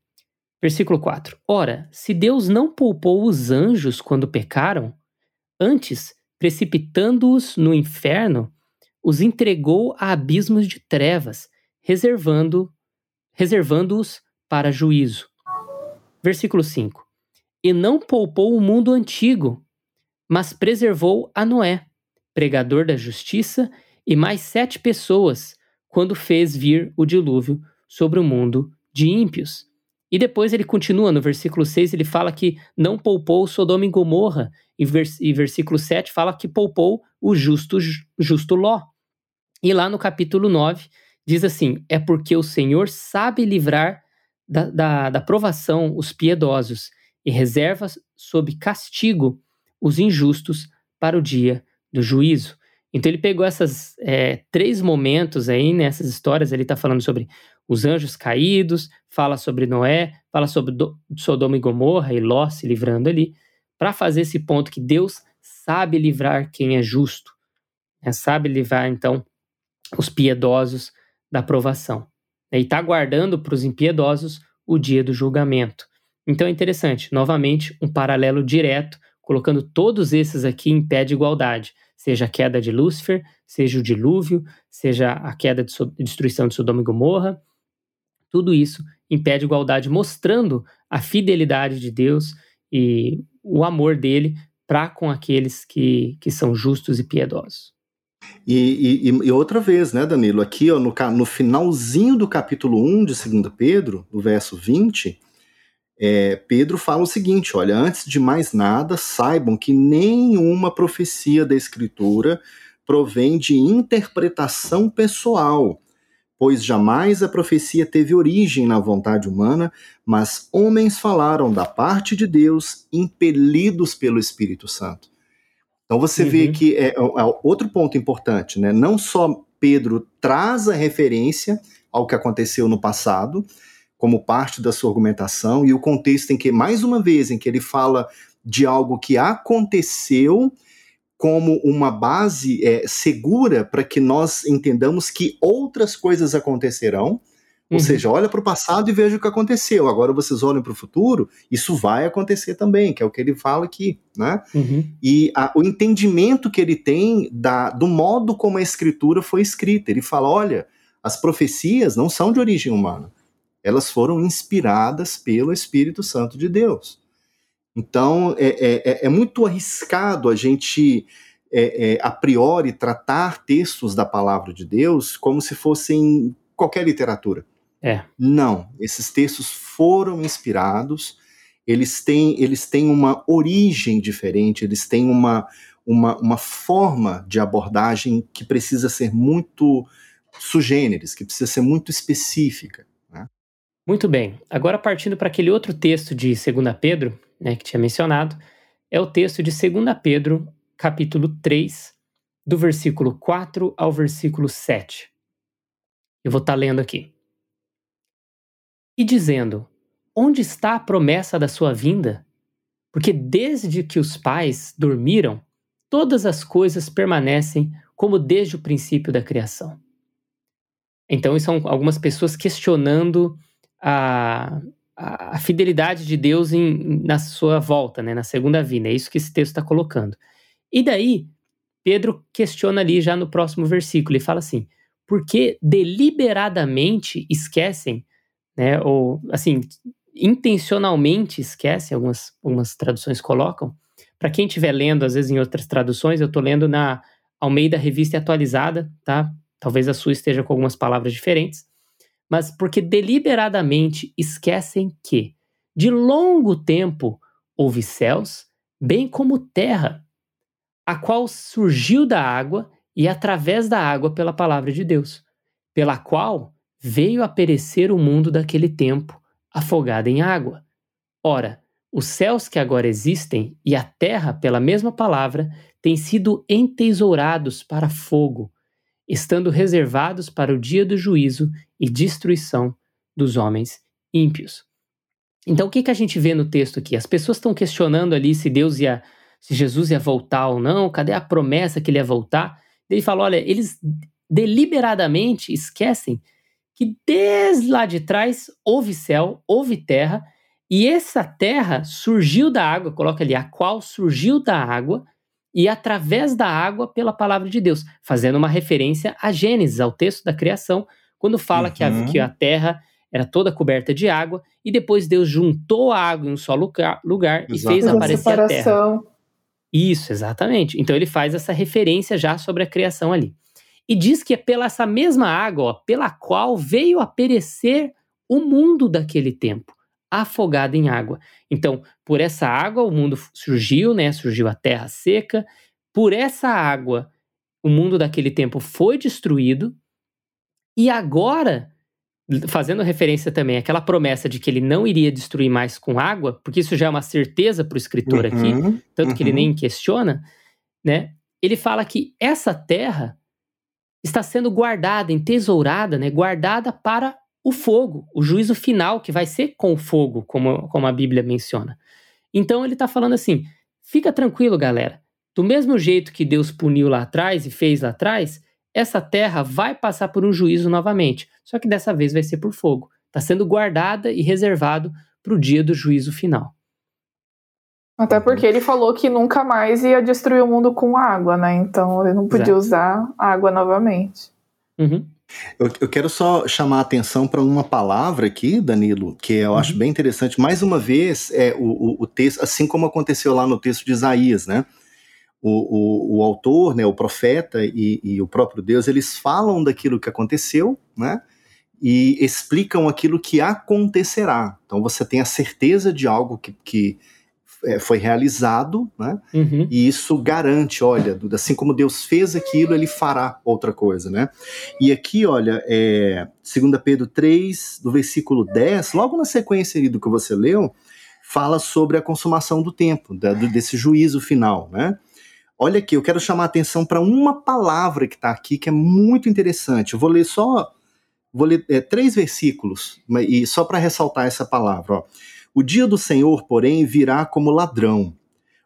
S2: versículo 4: Ora, se Deus não poupou os anjos quando pecaram, antes, precipitando-os no inferno, os entregou a abismos de trevas, reservando reservando-os para juízo. Versículo 5: E não poupou o mundo antigo, mas preservou a Noé, pregador da justiça, e mais sete pessoas, quando fez vir o dilúvio sobre o mundo de ímpios. E depois ele continua, no versículo 6, ele fala que não poupou Sodoma e Gomorra, e, vers e versículo 7 fala que poupou o justo, justo Ló. E lá no capítulo 9 diz assim: é porque o Senhor sabe livrar da, da, da provação os piedosos e reserva sob castigo os injustos para o dia do juízo. Então ele pegou essas é, três momentos aí nessas histórias. Ele está falando sobre os anjos caídos, fala sobre Noé, fala sobre do, Sodoma e Gomorra e Ló se livrando ali, para fazer esse ponto que Deus sabe livrar quem é justo, né? sabe livrar então os piedosos da provação. E está guardando para os impiedosos o dia do julgamento. Então é interessante, novamente, um paralelo direto, colocando todos esses aqui em pé de igualdade, seja a queda de Lúcifer, seja o dilúvio, seja a queda de so destruição de Sodoma e Gomorra, tudo isso impede igualdade, mostrando a fidelidade de Deus e o amor dele para com aqueles que, que são justos e piedosos.
S3: E, e, e, outra vez, né, Danilo, aqui ó, no, no finalzinho do capítulo 1 de 2 Pedro, no verso 20, é, Pedro fala o seguinte: olha, antes de mais nada, saibam que nenhuma profecia da Escritura provém de interpretação pessoal, pois jamais a profecia teve origem na vontade humana, mas homens falaram da parte de Deus, impelidos pelo Espírito Santo. Então você uhum. vê que é, é, é, outro ponto importante, né? Não só Pedro traz a referência ao que aconteceu no passado, como parte da sua argumentação, e o contexto em que, mais uma vez, em que ele fala de algo que aconteceu como uma base é, segura para que nós entendamos que outras coisas acontecerão. Ou uhum. seja, olha para o passado e veja o que aconteceu. Agora vocês olham para o futuro, isso vai acontecer também, que é o que ele fala aqui, né? Uhum. E a, o entendimento que ele tem da, do modo como a escritura foi escrita. Ele fala: olha, as profecias não são de origem humana, elas foram inspiradas pelo Espírito Santo de Deus. Então, é, é, é, é muito arriscado a gente, é, é, a priori, tratar textos da palavra de Deus como se fossem qualquer literatura.
S2: É.
S3: Não, esses textos foram inspirados eles têm, eles têm uma origem diferente, eles têm uma, uma, uma forma de abordagem que precisa ser muito sugêneres, que precisa ser muito específica. Né?
S2: Muito bem. Agora, partindo para aquele outro texto de 2 Pedro, né, que tinha mencionado, é o texto de 2 Pedro, capítulo 3, do versículo 4 ao versículo 7. Eu vou estar tá lendo aqui. E dizendo: Onde está a promessa da sua vinda? Porque desde que os pais dormiram, todas as coisas permanecem como desde o princípio da criação. Então, são algumas pessoas questionando a, a, fidelidade de Deus em, na sua volta, né, na segunda vinda. É isso que esse texto está colocando. E daí, Pedro questiona ali já no próximo versículo, ele fala assim: porque deliberadamente esquecem, né, ou assim, intencionalmente esquecem, algumas, algumas traduções colocam. Para quem estiver lendo, às vezes em outras traduções, eu estou lendo na Almeida Revista Atualizada, tá? Talvez a sua esteja com algumas palavras diferentes. Mas porque deliberadamente esquecem que, de longo tempo, houve céus, bem como terra, a qual surgiu da água e através da água pela palavra de Deus, pela qual veio a perecer o mundo daquele tempo, afogado em água. Ora, os céus que agora existem e a terra, pela mesma palavra, têm sido entesourados para fogo, estando reservados para o dia do juízo e destruição dos homens ímpios. Então, o que, que a gente vê no texto aqui? As pessoas estão questionando ali se Deus ia se Jesus ia voltar ou não, cadê a promessa que ele ia voltar? Ele fala: olha, eles deliberadamente esquecem que desde lá de trás houve céu, houve terra, e essa terra surgiu da água, coloca ali, a qual surgiu da água, e através da água pela palavra de Deus, fazendo uma referência a Gênesis, ao texto da criação, quando fala uhum. que, a, uhum. que a terra era toda coberta de água, e depois Deus juntou a água em um só lugar, lugar e fez aparecer a terra. Isso, exatamente. Então ele faz essa referência já sobre a criação ali. E diz que é pela essa mesma água, ó, pela qual veio a perecer o mundo daquele tempo, afogado em água. Então, por essa água o mundo surgiu, né? Surgiu a terra seca. Por essa água, o mundo daquele tempo foi destruído. E agora fazendo referência também àquela promessa de que ele não iria destruir mais com água, porque isso já é uma certeza para o escritor uhum, aqui, tanto uhum. que ele uhum. nem questiona, né? Ele fala que essa terra está sendo guardada, entesourada, né? Guardada para o fogo, o juízo final que vai ser com o fogo, como, como a Bíblia menciona. Então ele está falando assim: fica tranquilo, galera. Do mesmo jeito que Deus puniu lá atrás e fez lá atrás, essa terra vai passar por um juízo novamente, só que dessa vez vai ser por fogo. Está sendo guardada e reservado para o dia do juízo final.
S1: Até porque ele falou que nunca mais ia destruir o mundo com água, né? Então ele não podia Exato. usar água novamente.
S2: Uhum.
S3: Eu, eu, quero só chamar a atenção para uma palavra aqui, Danilo, que eu uhum. acho bem interessante. Mais uma vez, é o, o, o texto, assim como aconteceu lá no texto de Isaías, né? O, o, o autor, né, o profeta e, e, o próprio Deus, eles falam daquilo que aconteceu, né? E explicam aquilo que acontecerá. Então você tem a certeza de algo que, que é, foi realizado, né? Uhum. E isso garante, olha, assim como Deus fez aquilo, ele fará outra coisa, né? E aqui, olha, é, 2 Pedro 3, do versículo 10, logo na sequência do que você leu, fala sobre a consumação do tempo, da, desse juízo final, né? Olha aqui, eu quero chamar a atenção para uma palavra que está aqui que é muito interessante. Eu vou ler só, vou ler é, três versículos, e só para ressaltar essa palavra. Ó. O dia do Senhor, porém, virá como ladrão.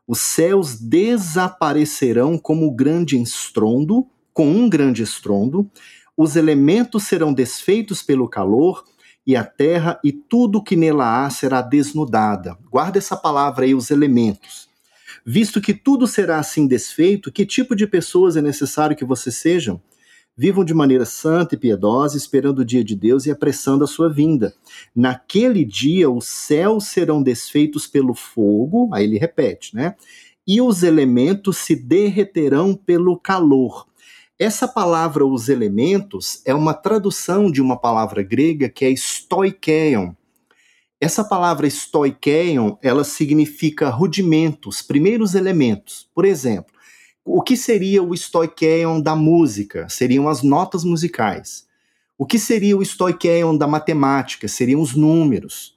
S3: Os céus desaparecerão como grande estrondo, com um grande estrondo. Os elementos serão desfeitos pelo calor, e a terra e tudo que nela há será desnudada. Guarda essa palavra aí, os elementos. Visto que tudo será assim desfeito, que tipo de pessoas é necessário que vocês sejam? Vivam de maneira santa e piedosa, esperando o dia de Deus e apressando a sua vinda. Naquele dia os céus serão desfeitos pelo fogo, aí ele repete, né? E os elementos se derreterão pelo calor. Essa palavra, os elementos, é uma tradução de uma palavra grega que é stoikeion. Essa palavra stoikeion, ela significa rudimentos, primeiros elementos. Por exemplo, o que seria o stoikeion da música? Seriam as notas musicais. O que seria o stoikeion da matemática? Seriam os números.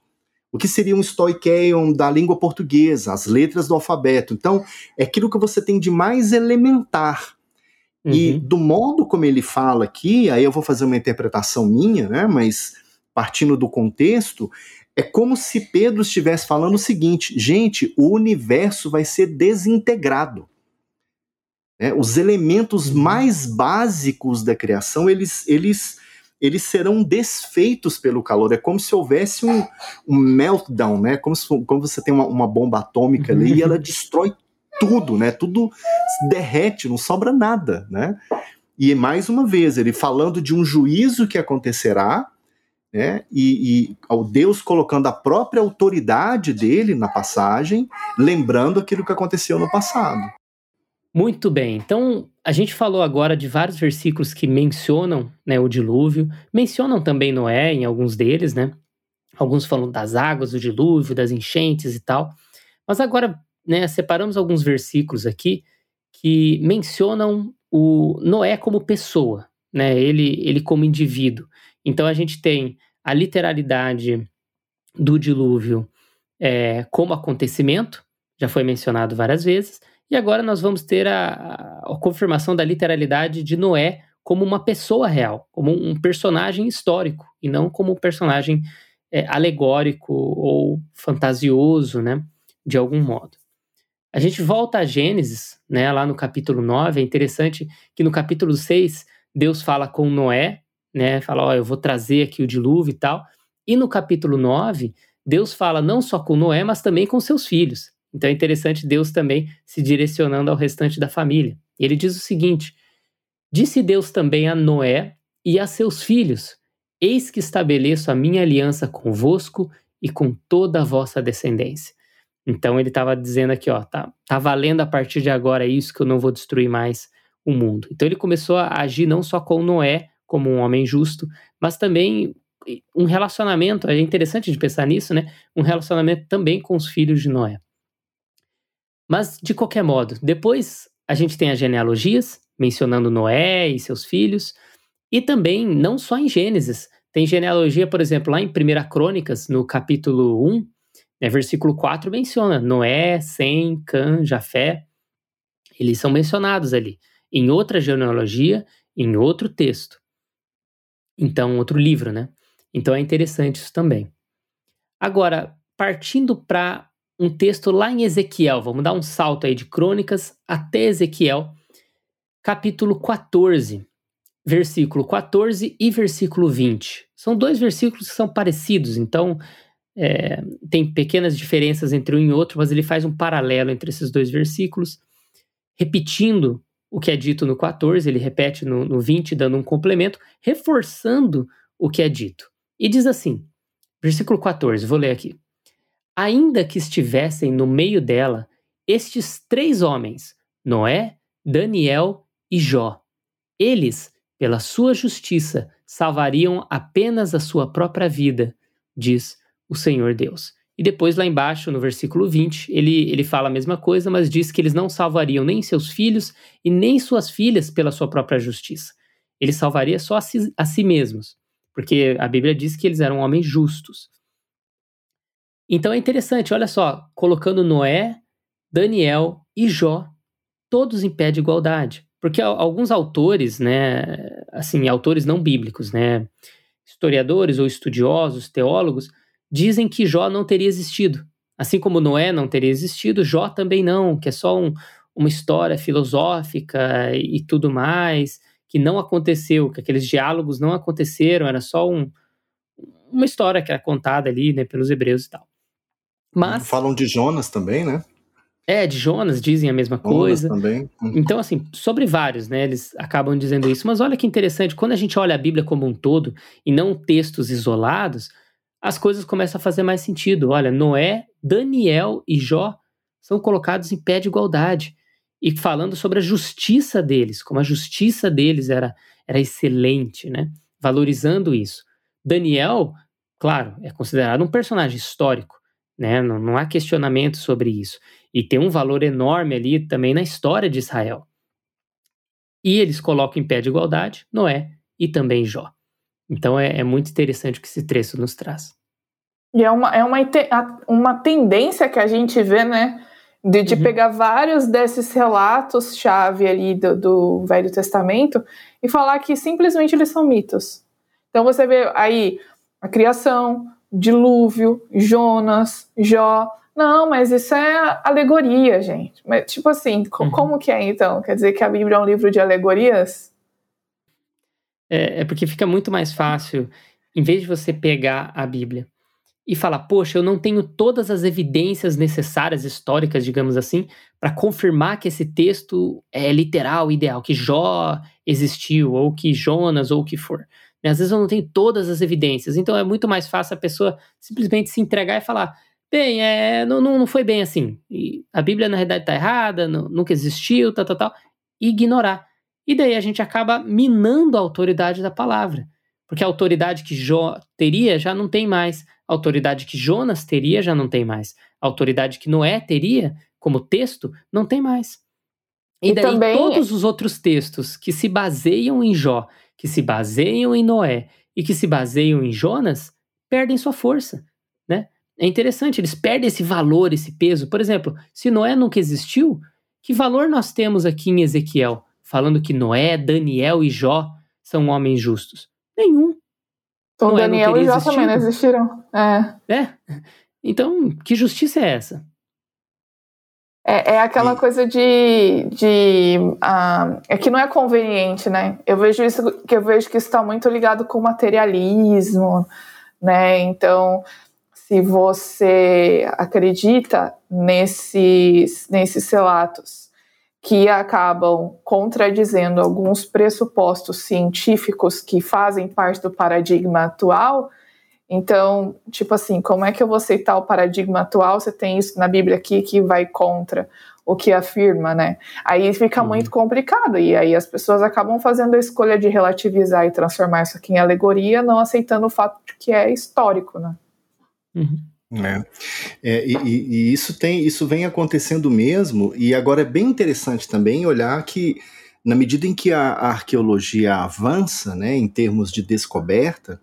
S3: O que seria um stoikeion da língua portuguesa? As letras do alfabeto. Então, é aquilo que você tem de mais elementar. Uhum. E do modo como ele fala aqui, aí eu vou fazer uma interpretação minha, né? Mas partindo do contexto, é como se Pedro estivesse falando o seguinte: gente, o universo vai ser desintegrado. É, os elementos uhum. mais básicos da criação, eles, eles, eles serão desfeitos pelo calor. É como se houvesse um, um meltdown, né? Como, se, como você tem uma, uma bomba atômica ali e ela uhum. destrói tudo, né? Tudo derrete, não sobra nada, né? E mais uma vez, ele falando de um juízo que acontecerá, né? E, e ao Deus colocando a própria autoridade dele na passagem, lembrando aquilo que aconteceu no passado.
S2: Muito bem, então a gente falou agora de vários versículos que mencionam né, o dilúvio, mencionam também Noé em alguns deles, né? Alguns falam das águas do dilúvio, das enchentes e tal. Mas agora, né, separamos alguns versículos aqui que mencionam o Noé como pessoa, né? Ele, ele como indivíduo. Então a gente tem a literalidade do dilúvio é, como acontecimento, já foi mencionado várias vezes, e agora nós vamos ter a, a confirmação da literalidade de Noé como uma pessoa real, como um personagem histórico, e não como um personagem é, alegórico ou fantasioso, né, de algum modo. A gente volta a Gênesis, né, lá no capítulo 9, é interessante que no capítulo 6 Deus fala com Noé, né? Fala, ó, eu vou trazer aqui o dilúvio e tal. E no capítulo 9, Deus fala não só com Noé, mas também com seus filhos. Então é interessante Deus também se direcionando ao restante da família. Ele diz o seguinte: Disse Deus também a Noé e a seus filhos: Eis que estabeleço a minha aliança convosco e com toda a vossa descendência. Então ele estava dizendo aqui, ó, tá, tá valendo a partir de agora isso que eu não vou destruir mais o mundo. Então ele começou a agir não só com Noé, como um homem justo, mas também um relacionamento, é interessante de pensar nisso, né? Um relacionamento também com os filhos de Noé. Mas, de qualquer modo, depois a gente tem as genealogias, mencionando Noé e seus filhos, e também, não só em Gênesis, tem genealogia, por exemplo, lá em 1 Crônicas, no capítulo 1, né, versículo 4, menciona Noé, Sem, Cã, Jafé, eles são mencionados ali, em outra genealogia, em outro texto. Então, outro livro, né? Então é interessante isso também. Agora, partindo para um texto lá em Ezequiel, vamos dar um salto aí de Crônicas até Ezequiel, capítulo 14, versículo 14 e versículo 20. São dois versículos que são parecidos, então é, tem pequenas diferenças entre um e outro, mas ele faz um paralelo entre esses dois versículos, repetindo o que é dito no 14, ele repete no, no 20, dando um complemento, reforçando o que é dito. E diz assim, versículo 14, vou ler aqui. Ainda que estivessem no meio dela estes três homens, Noé, Daniel e Jó, eles, pela sua justiça, salvariam apenas a sua própria vida, diz o Senhor Deus. E depois, lá embaixo, no versículo 20, ele, ele fala a mesma coisa, mas diz que eles não salvariam nem seus filhos e nem suas filhas pela sua própria justiça. Ele salvaria só a si, a si mesmos, porque a Bíblia diz que eles eram homens justos. Então é interessante, olha só, colocando Noé, Daniel e Jó, todos em pé de igualdade. Porque alguns autores, né, assim, autores não bíblicos, né, historiadores ou estudiosos, teólogos, dizem que Jó não teria existido. Assim como Noé não teria existido, Jó também não, que é só um, uma história filosófica e tudo mais, que não aconteceu, que aqueles diálogos não aconteceram, era só um, uma história que era contada ali né, pelos hebreus e tal.
S3: Mas. Falam de Jonas também, né?
S2: É, de Jonas dizem a mesma Jonas coisa.
S3: também.
S2: Então, assim, sobre vários, né? Eles acabam dizendo isso. Mas olha que interessante, quando a gente olha a Bíblia como um todo e não textos isolados, as coisas começam a fazer mais sentido. Olha, Noé, Daniel e Jó são colocados em pé de igualdade e falando sobre a justiça deles, como a justiça deles era, era excelente, né? Valorizando isso. Daniel claro, é considerado um personagem histórico, né? Não, não há questionamento sobre isso. E tem um valor enorme ali também na história de Israel. E eles colocam em pé de igualdade Noé e também Jó. Então é, é muito interessante o que esse trecho nos traz.
S1: E é uma, é uma, uma tendência que a gente vê, né? De, de uhum. pegar vários desses relatos-chave ali do, do Velho Testamento e falar que simplesmente eles são mitos. Então você vê aí a criação, dilúvio, Jonas, Jó. Não, mas isso é alegoria, gente. Mas, tipo assim, uhum. como que é então? Quer dizer que a Bíblia é um livro de alegorias?
S2: É, é porque fica muito mais fácil, em vez de você pegar a Bíblia e falar, poxa, eu não tenho todas as evidências necessárias, históricas, digamos assim, para confirmar que esse texto é literal, ideal, que Jó existiu, ou que Jonas, ou o que for. Né? Às vezes eu não tenho todas as evidências, então é muito mais fácil a pessoa simplesmente se entregar e falar, bem, é, não, não, não foi bem assim. E a Bíblia na realidade está errada, não, nunca existiu, tal, tal, tal, e ignorar. E daí a gente acaba minando a autoridade da palavra. Porque a autoridade que Jó teria já não tem mais. A autoridade que Jonas teria já não tem mais. A autoridade que Noé teria como texto não tem mais. E, e daí também... todos os outros textos que se baseiam em Jó, que se baseiam em Noé e que se baseiam em Jonas, perdem sua força, né? É interessante, eles perdem esse valor, esse peso. Por exemplo, se Noé nunca existiu, que valor nós temos aqui em Ezequiel? Falando que Noé, Daniel e Jó são homens justos? Nenhum.
S1: Então Noé Daniel e Jó existido. também não existiram. É.
S2: é. Então, que justiça é essa?
S1: É, é aquela e... coisa de. de uh, é que não é conveniente, né? Eu vejo isso que eu vejo que está muito ligado com o materialismo, né? Então, se você acredita nesses, nesses relatos que acabam contradizendo alguns pressupostos científicos que fazem parte do paradigma atual. Então, tipo assim, como é que eu vou aceitar o paradigma atual? Você tem isso na Bíblia aqui que vai contra o que afirma, né? Aí fica uhum. muito complicado e aí as pessoas acabam fazendo a escolha de relativizar e transformar isso aqui em alegoria, não aceitando o fato de que é histórico, né?
S3: Uhum. É. é e, e, isso tem, isso vem acontecendo mesmo, e agora é bem interessante também olhar que, na medida em que a, a arqueologia avança, né, em termos de descoberta,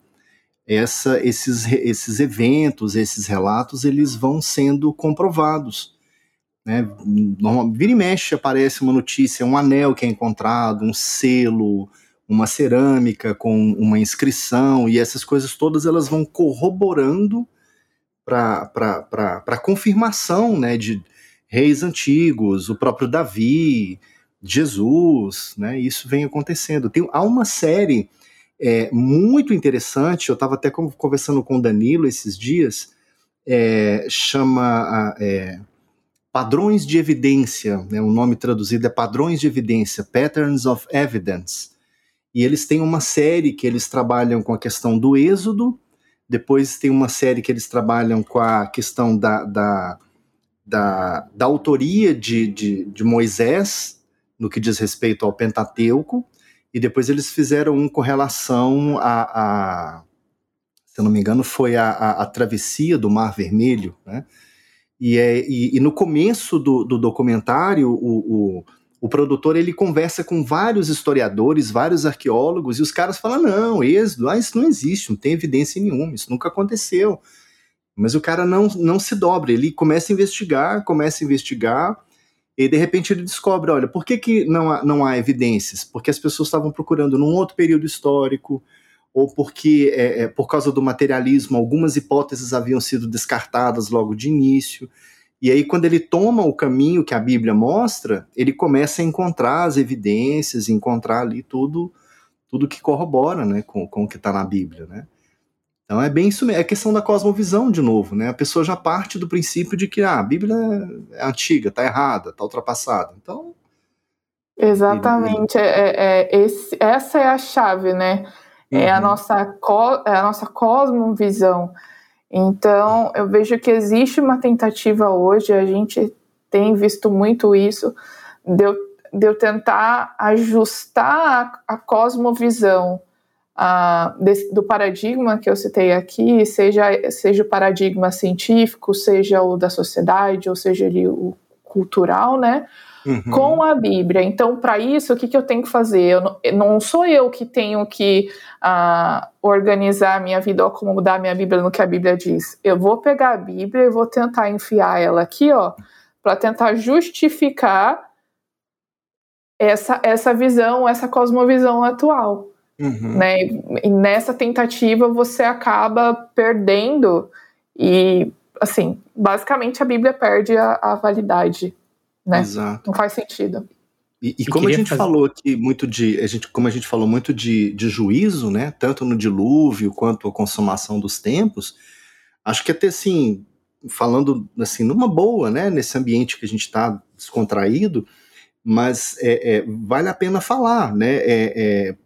S3: essa, esses, esses eventos, esses relatos, eles vão sendo comprovados. Né? Vira e mexe aparece uma notícia, um anel que é encontrado, um selo, uma cerâmica com uma inscrição, e essas coisas todas elas vão corroborando para confirmação né, de reis antigos, o próprio Davi, Jesus, né, isso vem acontecendo. Tem, há uma série é, muito interessante, eu estava até conversando com o Danilo esses dias, é, chama é, Padrões de Evidência, né, o nome traduzido é Padrões de Evidência, Patterns of Evidence, e eles têm uma série que eles trabalham com a questão do êxodo, depois tem uma série que eles trabalham com a questão da, da, da, da autoria de, de, de, Moisés, no que diz respeito ao Pentateuco, e depois eles fizeram um com relação a, a se eu não me engano, foi a, a, a travessia do Mar Vermelho, né? E, é, e, e no começo do, do documentário, o, o o produtor ele conversa com vários historiadores, vários arqueólogos, e os caras falam: não, êxodo, ah, isso não existe, não tem evidência nenhuma, isso nunca aconteceu. Mas o cara não, não se dobra, ele começa a investigar, começa a investigar, e de repente ele descobre: olha, por que, que não, há, não há evidências? Porque as pessoas estavam procurando num outro período histórico, ou porque, é, é, por causa do materialismo, algumas hipóteses haviam sido descartadas logo de início. E aí, quando ele toma o caminho que a Bíblia mostra, ele começa a encontrar as evidências, encontrar ali tudo, tudo que corrobora né, com, com o que está na Bíblia. Né? Então é bem isso mesmo, é questão da cosmovisão de novo, né? A pessoa já parte do princípio de que ah, a Bíblia é antiga, está errada, está ultrapassada. Então.
S1: Exatamente, ele... é, é, é, esse, essa é a chave, né? Uhum. É, a uhum. nossa, é a nossa cosmovisão. Então, eu vejo que existe uma tentativa hoje, a gente tem visto muito isso, de eu, de eu tentar ajustar a, a cosmovisão desse, do paradigma que eu citei aqui, seja, seja o paradigma científico, seja o da sociedade, ou seja ali, o cultural, né? Uhum. Com a Bíblia. Então, para isso, o que, que eu tenho que fazer? Eu não, não sou eu que tenho que uh, organizar a minha vida ou acomodar a minha Bíblia no que a Bíblia diz. Eu vou pegar a Bíblia e vou tentar enfiar ela aqui, ó, para tentar justificar essa, essa visão, essa cosmovisão atual. Uhum. Né? E nessa tentativa você acaba perdendo e assim, basicamente a Bíblia perde a, a validade, né? Exato. Não faz sentido.
S3: E, e como a gente fazer... falou aqui muito de, a gente, como a gente falou muito de, de juízo, né? Tanto no dilúvio quanto a consumação dos tempos, acho que até assim, falando assim, numa boa, né? Nesse ambiente que a gente está descontraído, mas é, é, vale a pena falar, né? É, é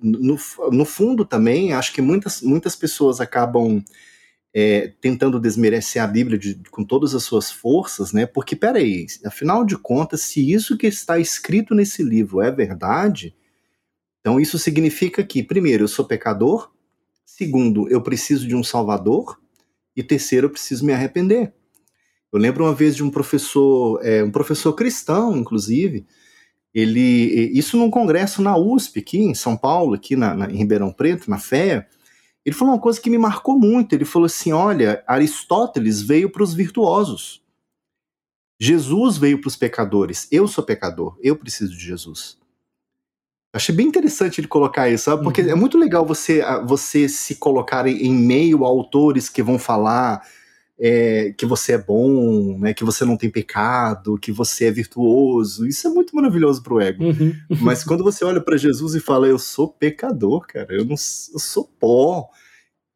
S3: no, no fundo também, acho que muitas, muitas pessoas acabam é, tentando desmerecer a Bíblia de, com todas as suas forças, né? Porque, peraí, afinal de contas, se isso que está escrito nesse livro é verdade, então isso significa que, primeiro, eu sou pecador, segundo, eu preciso de um salvador, e terceiro, eu preciso me arrepender. Eu lembro uma vez de um professor, é, um professor cristão, inclusive, ele isso num congresso na USP aqui em São Paulo, aqui na, na, em Ribeirão Preto, na FEA, ele falou uma coisa que me marcou muito. Ele falou assim: olha, Aristóteles veio para os virtuosos. Jesus veio para os pecadores. Eu sou pecador, eu preciso de Jesus. Achei bem interessante ele colocar isso, sabe? Porque uhum. é muito legal você, você se colocar em meio a autores que vão falar é, que você é bom, né, que você não tem pecado, que você é virtuoso. Isso é muito maravilhoso pro ego. Uhum. Mas quando você olha para Jesus e fala, eu sou pecador, cara, eu não eu sou pó.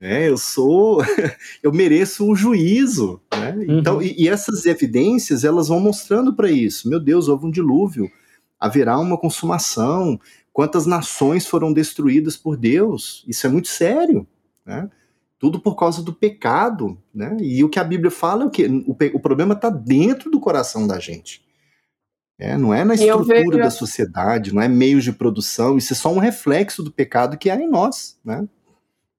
S3: né? eu sou, eu mereço um juízo, né? Então, uhum. e, e, essas evidências elas vão mostrando para isso. Meu Deus, houve um dilúvio, haverá uma consumação. Quantas nações foram destruídas por Deus? Isso é muito sério, né? Tudo por causa do pecado, né? E o que a Bíblia fala é o que o, o problema está dentro do coração da gente. É, não é na estrutura vejo... da sociedade, não é meios de produção, isso é só um reflexo do pecado que há em nós, né?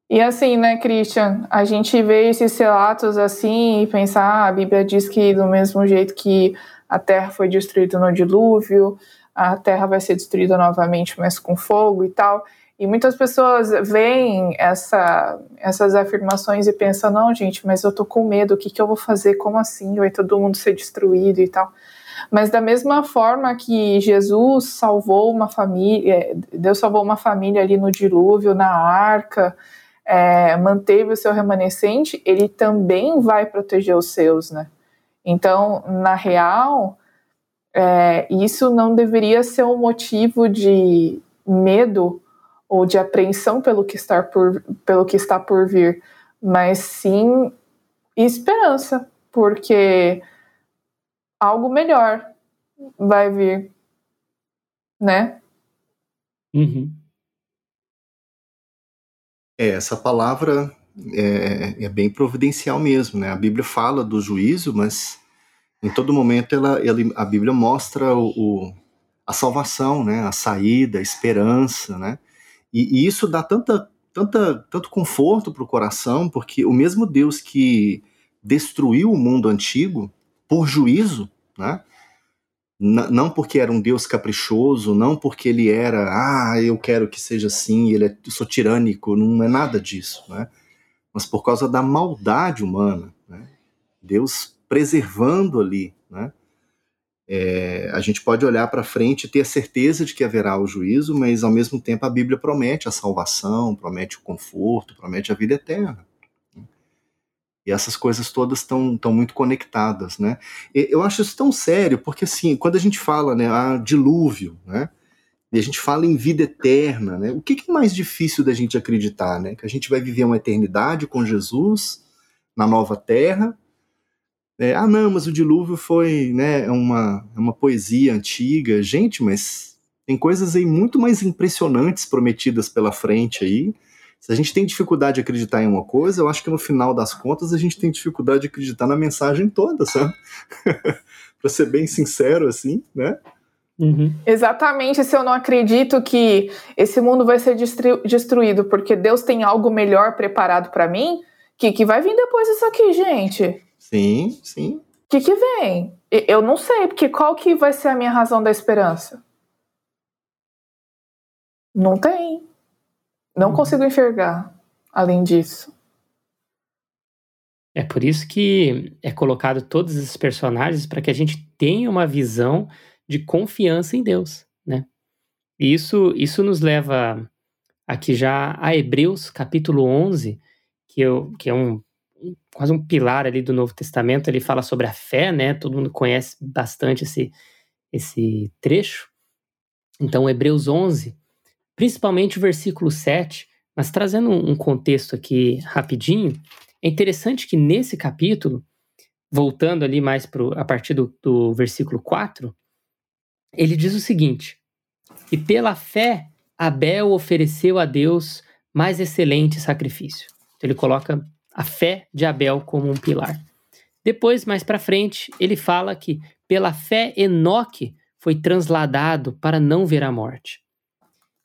S1: E assim, né, Christian, a gente vê esses relatos assim e pensar, ah, a Bíblia diz que do mesmo jeito que a terra foi destruída no dilúvio, a terra vai ser destruída novamente, mas com fogo e tal. E muitas pessoas veem essa, essas afirmações e pensam, não, gente, mas eu tô com medo, o que, que eu vou fazer? Como assim? Vai todo mundo ser destruído e tal. Mas da mesma forma que Jesus salvou uma família, Deus salvou uma família ali no dilúvio, na arca, é, manteve o seu remanescente, ele também vai proteger os seus, né? Então, na real, é, isso não deveria ser um motivo de medo ou de apreensão pelo que está por, pelo que está por vir, mas sim esperança, porque algo melhor vai vir, né?
S2: Uhum.
S3: É, essa palavra é, é, bem providencial mesmo, né? A Bíblia fala do juízo, mas em todo momento ela, ela a Bíblia mostra o, o, a salvação, né? A saída, a esperança, né? E, e isso dá tanta, tanta, tanto conforto para o coração, porque o mesmo Deus que destruiu o mundo antigo por juízo, né? não porque era um Deus caprichoso, não porque ele era, ah, eu quero que seja assim, ele é, eu sou tirânico, não é nada disso, né? Mas por causa da maldade humana, né? Deus preservando ali, né? É, a gente pode olhar para frente e ter a certeza de que haverá o juízo, mas ao mesmo tempo a Bíblia promete a salvação, promete o conforto, promete a vida eterna. E essas coisas todas estão muito conectadas, né? Eu acho isso tão sério, porque assim, quando a gente fala, né, a dilúvio, né? E a gente fala em vida eterna, né? O que, que é mais difícil da gente acreditar, né? Que a gente vai viver uma eternidade com Jesus na nova terra, é, ah, não, mas o dilúvio foi né, uma, uma poesia antiga. Gente, mas tem coisas aí muito mais impressionantes prometidas pela frente aí. Se a gente tem dificuldade de acreditar em uma coisa, eu acho que no final das contas a gente tem dificuldade de acreditar na mensagem toda, sabe? para ser bem sincero, assim, né?
S1: Uhum. Exatamente, se eu não acredito que esse mundo vai ser destruído porque Deus tem algo melhor preparado para mim, que, que vai vir depois disso aqui, gente?
S3: Sim, sim. O
S1: que, que vem? Eu não sei, porque qual que vai ser a minha razão da esperança? Não tem. Não uhum. consigo enxergar além disso.
S2: É por isso que é colocado todos esses personagens para que a gente tenha uma visão de confiança em Deus, né? E isso, isso nos leva aqui já a Hebreus capítulo 11, que, eu, que é um quase um pilar ali do Novo Testamento, ele fala sobre a fé, né? Todo mundo conhece bastante esse, esse trecho. Então, Hebreus 11, principalmente o versículo 7, mas trazendo um contexto aqui rapidinho, é interessante que nesse capítulo, voltando ali mais pro, a partir do, do versículo 4, ele diz o seguinte: E pela fé Abel ofereceu a Deus mais excelente sacrifício. Então ele coloca a fé de Abel como um pilar. Depois, mais para frente, ele fala que pela fé Enoque foi transladado para não ver a morte.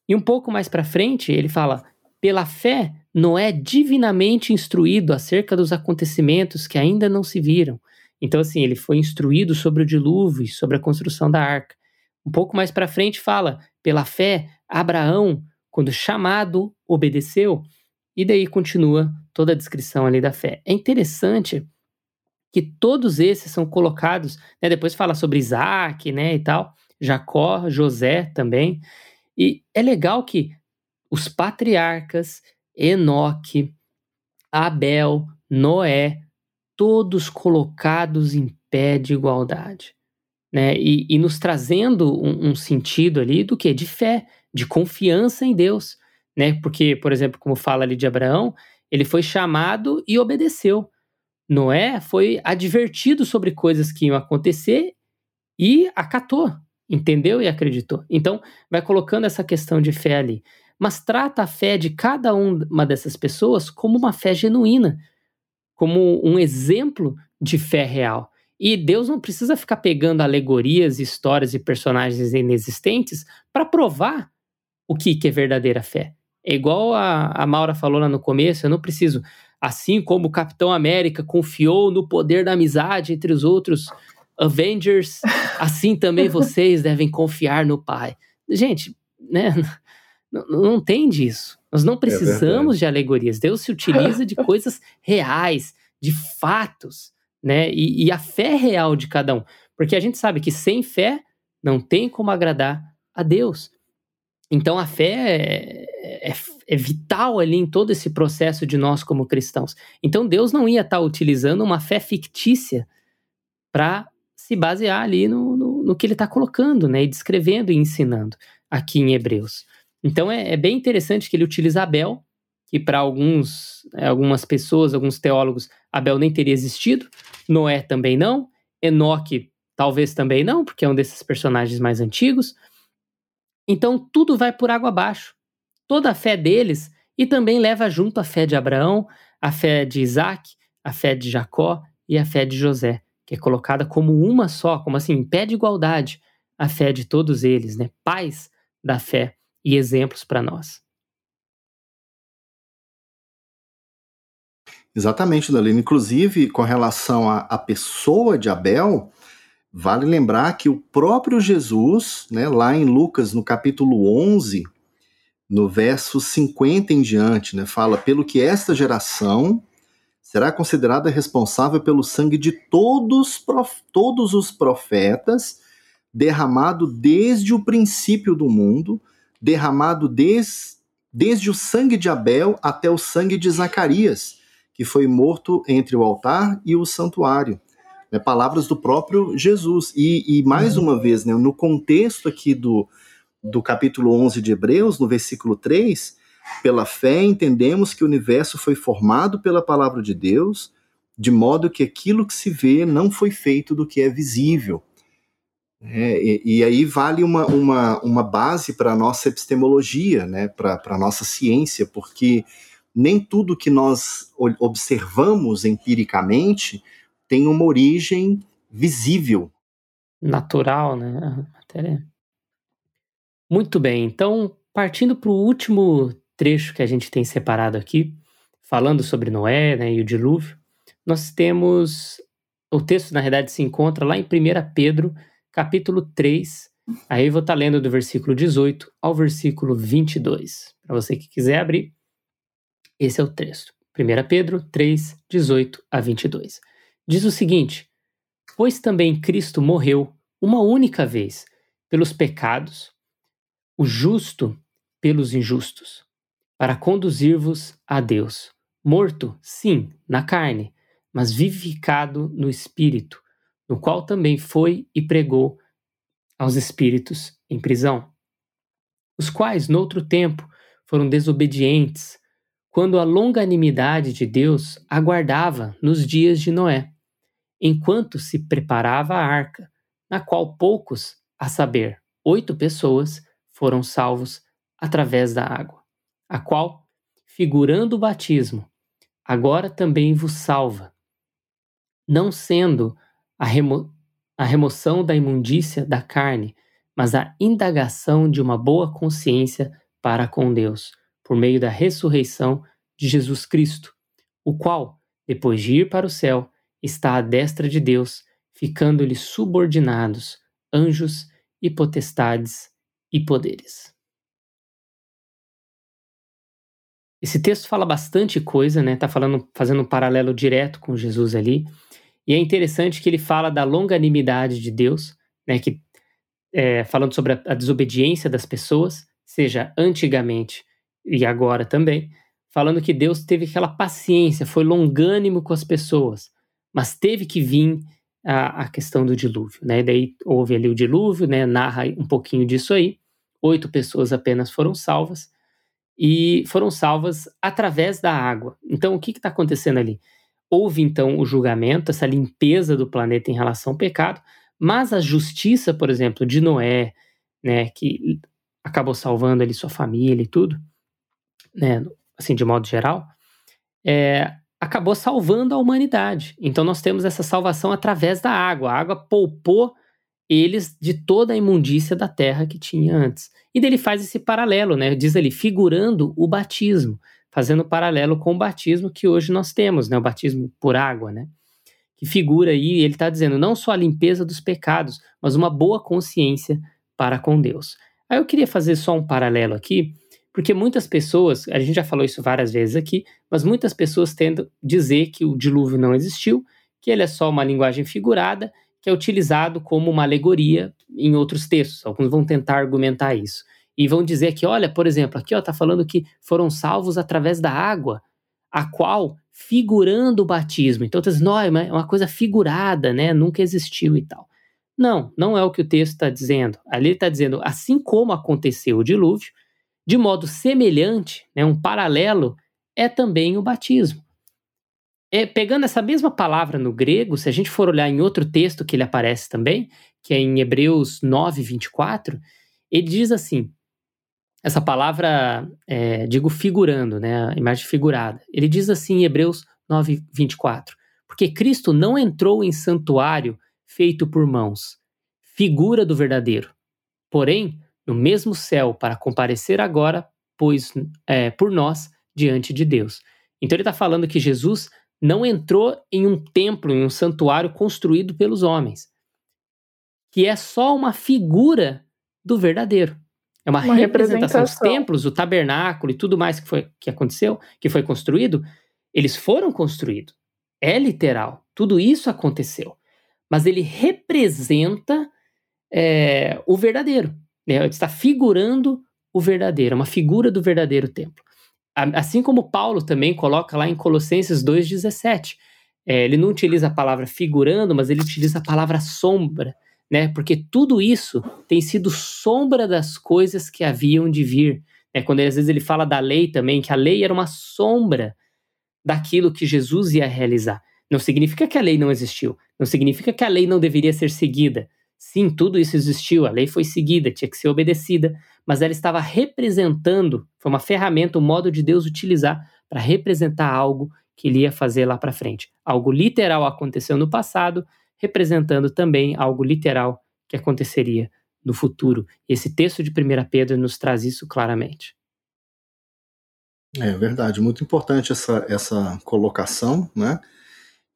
S2: E um pouco mais para frente, ele fala: pela fé Noé divinamente instruído acerca dos acontecimentos que ainda não se viram. Então, assim, ele foi instruído sobre o dilúvio sobre a construção da arca. Um pouco mais para frente fala, pela fé, Abraão, quando chamado, obedeceu. E daí continua toda a descrição ali da fé. É interessante que todos esses são colocados, né, depois fala sobre Isaac, né, e tal, Jacó, José também. E é legal que os patriarcas, Enoque, Abel, Noé, todos colocados em pé de igualdade né? E, e nos trazendo um, um, sentido ali do que? De fé, de confiança em Deus, né? Porque, por exemplo, como fala ali de Abraão, ele foi chamado e obedeceu. Noé foi advertido sobre coisas que iam acontecer e acatou, entendeu e acreditou. Então, vai colocando essa questão de fé ali. Mas trata a fé de cada uma dessas pessoas como uma fé genuína, como um exemplo de fé real. E Deus não precisa ficar pegando alegorias, histórias e personagens inexistentes para provar o que, que é verdadeira fé. É igual a, a Maura falou lá no começo, eu não preciso. Assim como o Capitão América confiou no poder da amizade entre os outros Avengers, assim também vocês devem confiar no Pai. Gente, né? Não, não tem disso. Nós não é precisamos é de alegorias. Deus se utiliza de coisas reais, de fatos né? E, e, a fé real de cada um. Porque a gente sabe que sem fé não tem como agradar a Deus. Então a fé é, é, vital ali em todo esse processo de nós como cristãos. Então Deus não ia estar tá utilizando uma fé fictícia para se basear ali no, no, no que ele está colocando, né? E descrevendo e ensinando aqui em Hebreus. Então é, é bem interessante que ele utiliza Abel, que para alguns, é, algumas pessoas, alguns teólogos, Abel nem teria existido, Noé também não, Enoque talvez também não, porque é um desses personagens mais antigos. Então tudo vai por água abaixo. Toda a fé deles e também leva junto a fé de Abraão, a fé de Isaac, a fé de Jacó e a fé de José, que é colocada como uma só, como assim, em pé de igualdade, a fé de todos eles, né? Pais da fé e exemplos para nós.
S3: Exatamente, Dalina. Inclusive, com relação à, pessoa de Abel, vale lembrar que o próprio Jesus, né, lá em Lucas, no capítulo 11, no verso 50 em diante, né, fala: Pelo que esta geração será considerada responsável pelo sangue de todos, prof, todos os profetas, derramado desde o princípio do mundo, derramado des, desde o sangue de Abel até o sangue de Zacarias que foi morto entre o altar e o santuário. Né, palavras do próprio Jesus. E, e mais uhum. uma vez, né, no contexto aqui do, do capítulo 11 de Hebreus, no versículo 3, pela fé entendemos que o universo foi formado pela palavra de Deus, de modo que aquilo que se vê não foi feito do que é visível. É, e, e, aí vale uma, uma, uma base para a nossa epistemologia, né, para a nossa ciência, porque nem tudo que nós observamos empiricamente tem uma origem visível.
S2: Natural, né? A matéria. Muito bem, então, partindo para o último trecho que a gente tem separado aqui, falando sobre Noé né, e o dilúvio, nós temos. O texto, na verdade, se encontra lá em 1 Pedro, capítulo 3. Aí eu vou estar lendo do versículo 18 ao versículo 22. Para você que quiser abrir, esse é o texto. 1 Pedro 3, 18 a 22. Diz o seguinte: Pois também Cristo morreu uma única vez pelos pecados, o justo pelos injustos, para conduzir-vos a Deus. Morto, sim, na carne, mas vivificado no espírito, no qual também foi e pregou aos espíritos em prisão, os quais, noutro tempo, foram desobedientes, quando a longanimidade de Deus aguardava nos dias de Noé, enquanto se preparava a arca, na qual poucos, a saber, oito pessoas, foram salvos através da água, a qual, figurando o batismo, agora também vos salva, não sendo a, remo a remoção da imundícia da carne, mas a indagação de uma boa consciência para com Deus, por meio da ressurreição de Jesus Cristo, o qual, depois de ir para o céu, está à destra de Deus, ficando-lhe subordinados anjos e potestades e poderes. Esse texto fala bastante coisa, né? Tá falando, fazendo um paralelo direto com Jesus ali. E é interessante que ele fala da longanimidade de Deus, né? Que é, falando sobre a, a desobediência das pessoas, seja antigamente e agora também, falando que Deus teve aquela paciência, foi longânimo com as pessoas, mas teve que vir a, a questão do dilúvio, né? Daí houve ali o dilúvio, né? Narra um pouquinho disso aí. Oito pessoas apenas foram salvas e foram salvas através da água. Então, o que está acontecendo ali? Houve então o julgamento, essa limpeza do planeta em relação ao pecado, mas a justiça, por exemplo, de Noé, né, que acabou salvando ali sua família e tudo, né, assim de modo geral, é, acabou salvando a humanidade. Então nós temos essa salvação através da água. A água poupou eles de toda a imundícia da terra que tinha antes. E dele faz esse paralelo, né? Diz ali, figurando o batismo, fazendo paralelo com o batismo que hoje nós temos, né? O batismo por água, né? Que figura aí, ele está dizendo não só a limpeza dos pecados, mas uma boa consciência para com Deus. Aí eu queria fazer só um paralelo aqui, porque muitas pessoas, a gente já falou isso várias vezes aqui, mas muitas pessoas tentam dizer que o dilúvio não existiu, que ele é só uma linguagem figurada que é utilizado como uma alegoria em outros textos. Alguns vão tentar argumentar isso. E vão dizer que, olha, por exemplo, aqui está falando que foram salvos através da água, a qual figurando o batismo. Então, está dizendo, não, é uma coisa figurada, né? Nunca existiu e tal. Não, não é o que o texto está dizendo. Ali está dizendo, assim como aconteceu o dilúvio, de modo semelhante, né, um paralelo, é também o batismo. É, pegando essa mesma palavra no grego, se a gente for olhar em outro texto que ele aparece também, que é em Hebreus 9, 24, ele diz assim: essa palavra, é, digo figurando, né, a imagem figurada. Ele diz assim em Hebreus 9, 24: Porque Cristo não entrou em santuário feito por mãos, figura do verdadeiro, porém no mesmo céu para comparecer agora, pois é, por nós diante de Deus. Então ele está falando que Jesus não entrou em um templo, em um santuário construído pelos homens, que é só uma figura do verdadeiro. É uma, uma representação. Os templos, o tabernáculo e tudo mais que, foi, que aconteceu, que foi construído, eles foram construídos. É literal. Tudo isso aconteceu. Mas ele representa é, o verdadeiro. Né? Está figurando o verdadeiro, é uma figura do verdadeiro templo. Assim como Paulo também coloca lá em Colossenses 2,17. É, ele não utiliza a palavra figurando, mas ele utiliza a palavra sombra, né? Porque tudo isso tem sido sombra das coisas que haviam de vir. Né? Quando às vezes ele fala da lei também, que a lei era uma sombra daquilo que Jesus ia realizar. Não significa que a lei não existiu, não significa que a lei não deveria ser seguida, Sim, tudo isso existiu, a lei foi seguida, tinha que ser obedecida, mas ela estava representando, foi uma ferramenta, um modo de Deus utilizar para representar algo que ele ia fazer lá para frente. Algo literal aconteceu no passado, representando também algo literal que aconteceria no futuro. Esse texto de 1 Pedro nos traz isso claramente.
S3: É verdade, muito importante essa, essa colocação, né?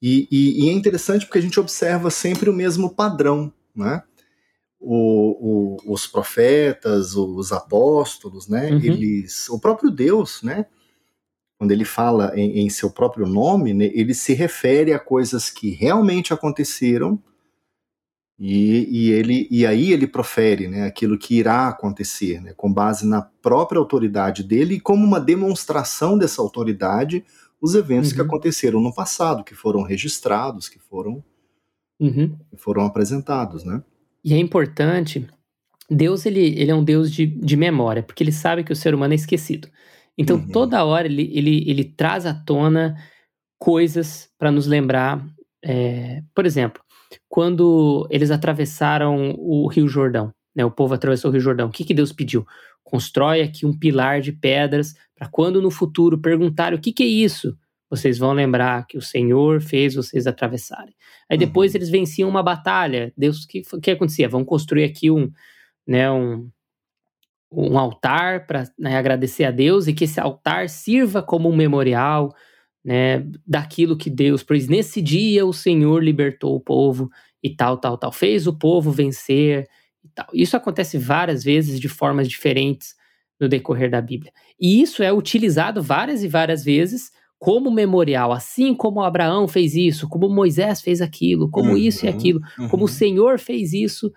S3: E, e, e, é interessante porque a gente observa sempre o mesmo padrão, né? O, o, os profetas, os apóstolos, né? Uhum. Eles, o próprio Deus, né? Quando ele fala em, em seu próprio nome, né, ele se refere a coisas que realmente aconteceram e, e, ele, e aí ele profere né, aquilo que irá acontecer, né, com base na própria autoridade dele e como uma demonstração dessa autoridade os eventos uhum. que aconteceram no passado, que foram registrados, que foram, uhum. que foram apresentados. Né?
S2: E é importante, Deus ele, ele é um Deus de, de memória, porque ele sabe que o ser humano é esquecido. Então uhum. toda hora ele, ele, ele traz à tona coisas para nos lembrar. É, por exemplo, quando eles atravessaram o Rio Jordão, né, o povo atravessou o Rio Jordão, o que, que Deus pediu? Constrói aqui um pilar de pedras para quando no futuro perguntarem o que, que é isso, vocês vão lembrar que o Senhor fez vocês atravessarem. Aí depois uhum. eles venciam uma batalha. Deus, o que, que acontecia? Vão construir aqui um, né, um, um altar para né, agradecer a Deus e que esse altar sirva como um memorial né, daquilo que Deus, pois nesse dia o Senhor libertou o povo e tal, tal, tal, fez o povo vencer e tal. Isso acontece várias vezes de formas diferentes no decorrer da Bíblia. E isso é utilizado várias e várias vezes como memorial, assim como Abraão fez isso, como Moisés fez aquilo, como uhum, isso e aquilo, uhum. como o Senhor fez isso,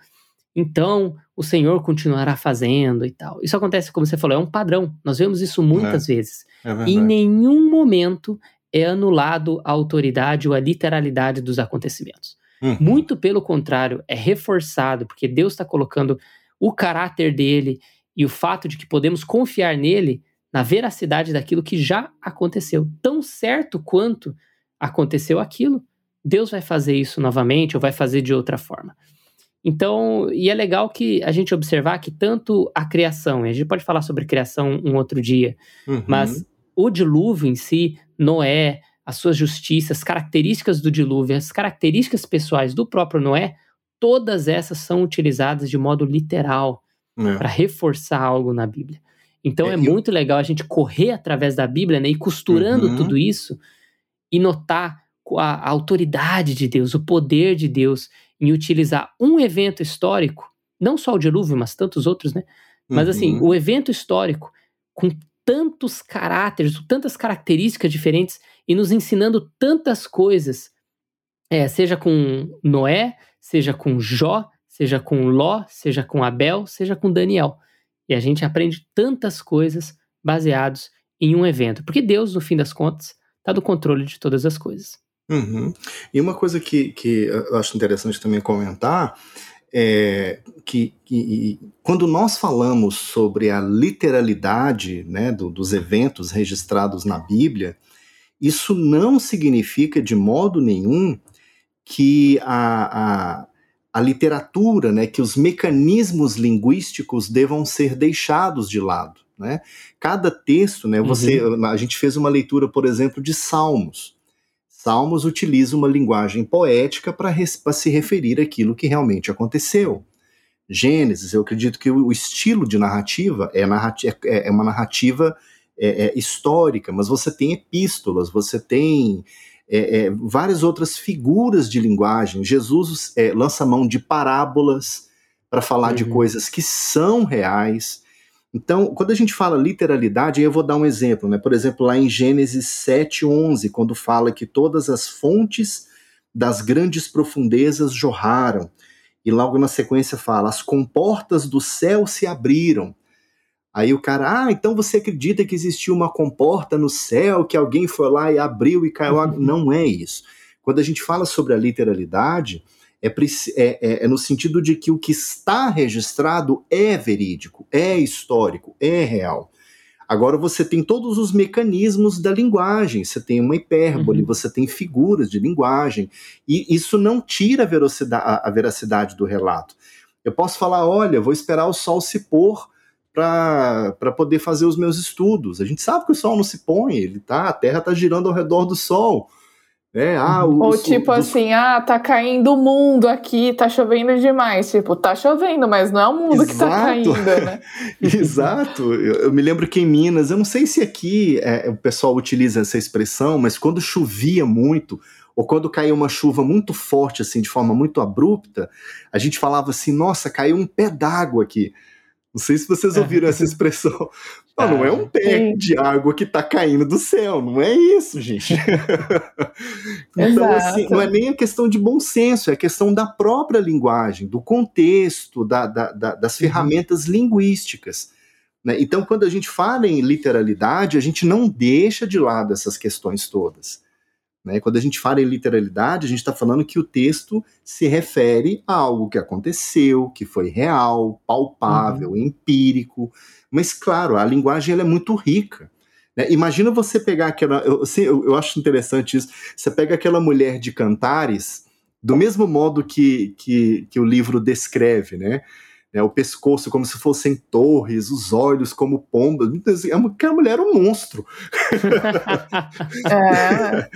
S2: então o Senhor continuará fazendo e tal. Isso acontece, como você falou, é um padrão. Nós vemos isso muitas é, vezes. É em nenhum momento é anulado a autoridade ou a literalidade dos acontecimentos. Uhum. Muito pelo contrário, é reforçado, porque Deus está colocando o caráter dele e o fato de que podemos confiar nele na veracidade daquilo que já aconteceu. Tão certo quanto aconteceu aquilo, Deus vai fazer isso novamente ou vai fazer de outra forma. Então, e é legal que a gente observar que tanto a criação, e a gente pode falar sobre criação um outro dia, uhum. mas o dilúvio em si, Noé, as suas justiças, as características do dilúvio, as características pessoais do próprio Noé, todas essas são utilizadas de modo literal é. para reforçar algo na Bíblia. Então é, é muito eu... legal a gente correr através da Bíblia né, e costurando uhum. tudo isso e notar a, a autoridade de Deus, o poder de Deus em utilizar um evento histórico, não só o dilúvio, mas tantos outros, né? Mas assim, uhum. o evento histórico com tantos caráteres, tantas características diferentes e nos ensinando tantas coisas, é, seja com Noé, seja com Jó, seja com Ló, seja com Abel, seja com Daniel. E a gente aprende tantas coisas baseados em um evento, porque Deus, no fim das contas, está do controle de todas as coisas.
S3: Uhum. E uma coisa que, que eu acho interessante também comentar é, que, que, quando nós falamos sobre a literalidade né, do, dos eventos registrados na Bíblia, isso não significa de modo nenhum que a, a, a literatura, né, que os mecanismos linguísticos devam ser deixados de lado. Né? Cada texto, né, você, uhum. a gente fez uma leitura, por exemplo, de Salmos. Salmos utiliza uma linguagem poética para se referir àquilo que realmente aconteceu. Gênesis, eu acredito que o, estilo de narrativa é, narrativa, é, é uma narrativa é, é, histórica, mas você tem epístolas, você tem é, é, várias outras figuras de linguagem. Jesus é, lança mão de parábolas para falar uhum. de coisas que são reais. Então, quando a gente fala literalidade, eu vou dar um exemplo, né? Por exemplo, lá em Gênesis 7:11, quando fala que todas as fontes das grandes profundezas jorraram. E logo na sequência fala: as comportas do céu se abriram. Aí o cara, ah, então você acredita que existiu uma comporta no céu, que alguém foi lá e abriu e caiu água? Não é isso. Quando a gente fala sobre a literalidade, é, é, é, é, no sentido de que o que está registrado é verídico, é histórico, é real. Agora você tem todos os mecanismos da linguagem, você tem uma hipérbole, uhum. você tem figuras de linguagem, e isso não tira a veracidade, a veracidade do relato. Eu posso falar, olha, vou esperar o sol se pôr para poder fazer os meus estudos. A gente sabe que o sol não se põe, ele tá, a Terra está girando ao redor do sol.
S1: É, ah, o, Ou tipo o, assim, ah, tá caindo o mundo aqui, tá chovendo demais. Tipo, tá chovendo, mas não é o mundo Exato. que tá caindo, né?
S3: Exato. Eu, eu, me lembro que em Minas, eu não sei se aqui é, o pessoal utiliza essa expressão, mas quando chovia muito, ou quando caía uma chuva muito forte, assim, de forma muito abrupta, a gente falava assim, nossa, caiu um pé d'água aqui. Não sei se vocês ouviram essa expressão. Não, não é um pé de água que tá caindo do céu, não é isso, gente. então, assim, não é nem a questão de bom senso, é a questão da própria linguagem, do contexto, da, da, da, das uhum. ferramentas linguísticas. Né? Então, quando a gente fala em literalidade, a gente não deixa de lado essas questões todas. Né? Quando a gente fala em literalidade, a gente está falando que o texto se refere a algo que aconteceu, que foi real, palpável, uhum. empírico. Mas, claro, a linguagem é muito rica. Né? Imagina você pegar aquela. Eu, assim, eu, eu, acho interessante isso. Você pega aquela mulher de cantares, do mesmo modo que, que, que o livro descreve, né? Né, o pescoço como se fossem torres, os olhos como pombas. É uma, aquela mulher é um monstro. é.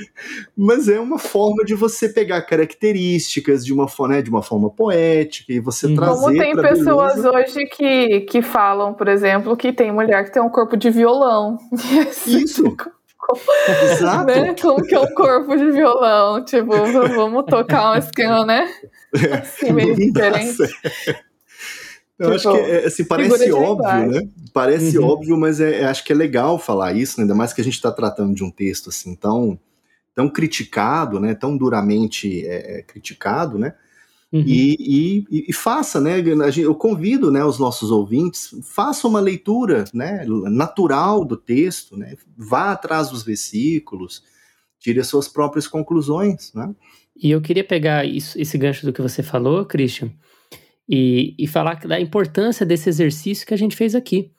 S3: Mas é uma forma de você pegar características de uma, né, de uma forma poética e você uhum. trazer.
S1: Como tem pessoas beleza. hoje que, que falam, por exemplo, que tem mulher que tem um corpo de violão.
S3: Isso.
S1: Exato. Né? Como que é um corpo de violão? Tipo, vamos tocar um esquema, né?
S3: É, assim, meio diferente. Eu acho que é, assim, parece óbvio, né? Parece uhum. óbvio, mas é, é, acho que é legal falar isso, né? ainda mais que a gente está tratando de um texto assim tão, tão criticado, né? Tão duramente é, é criticado, né? Uhum. E, e, e, faça, né? Eu convido, né, os nossos ouvintes, faça uma leitura, né, natural do texto, né? Vá atrás dos versículos, tire as suas próprias conclusões, né?
S2: E eu queria pegar isso, esse gancho do que você falou, Christian, e, e falar da importância desse exercício que a gente fez aqui.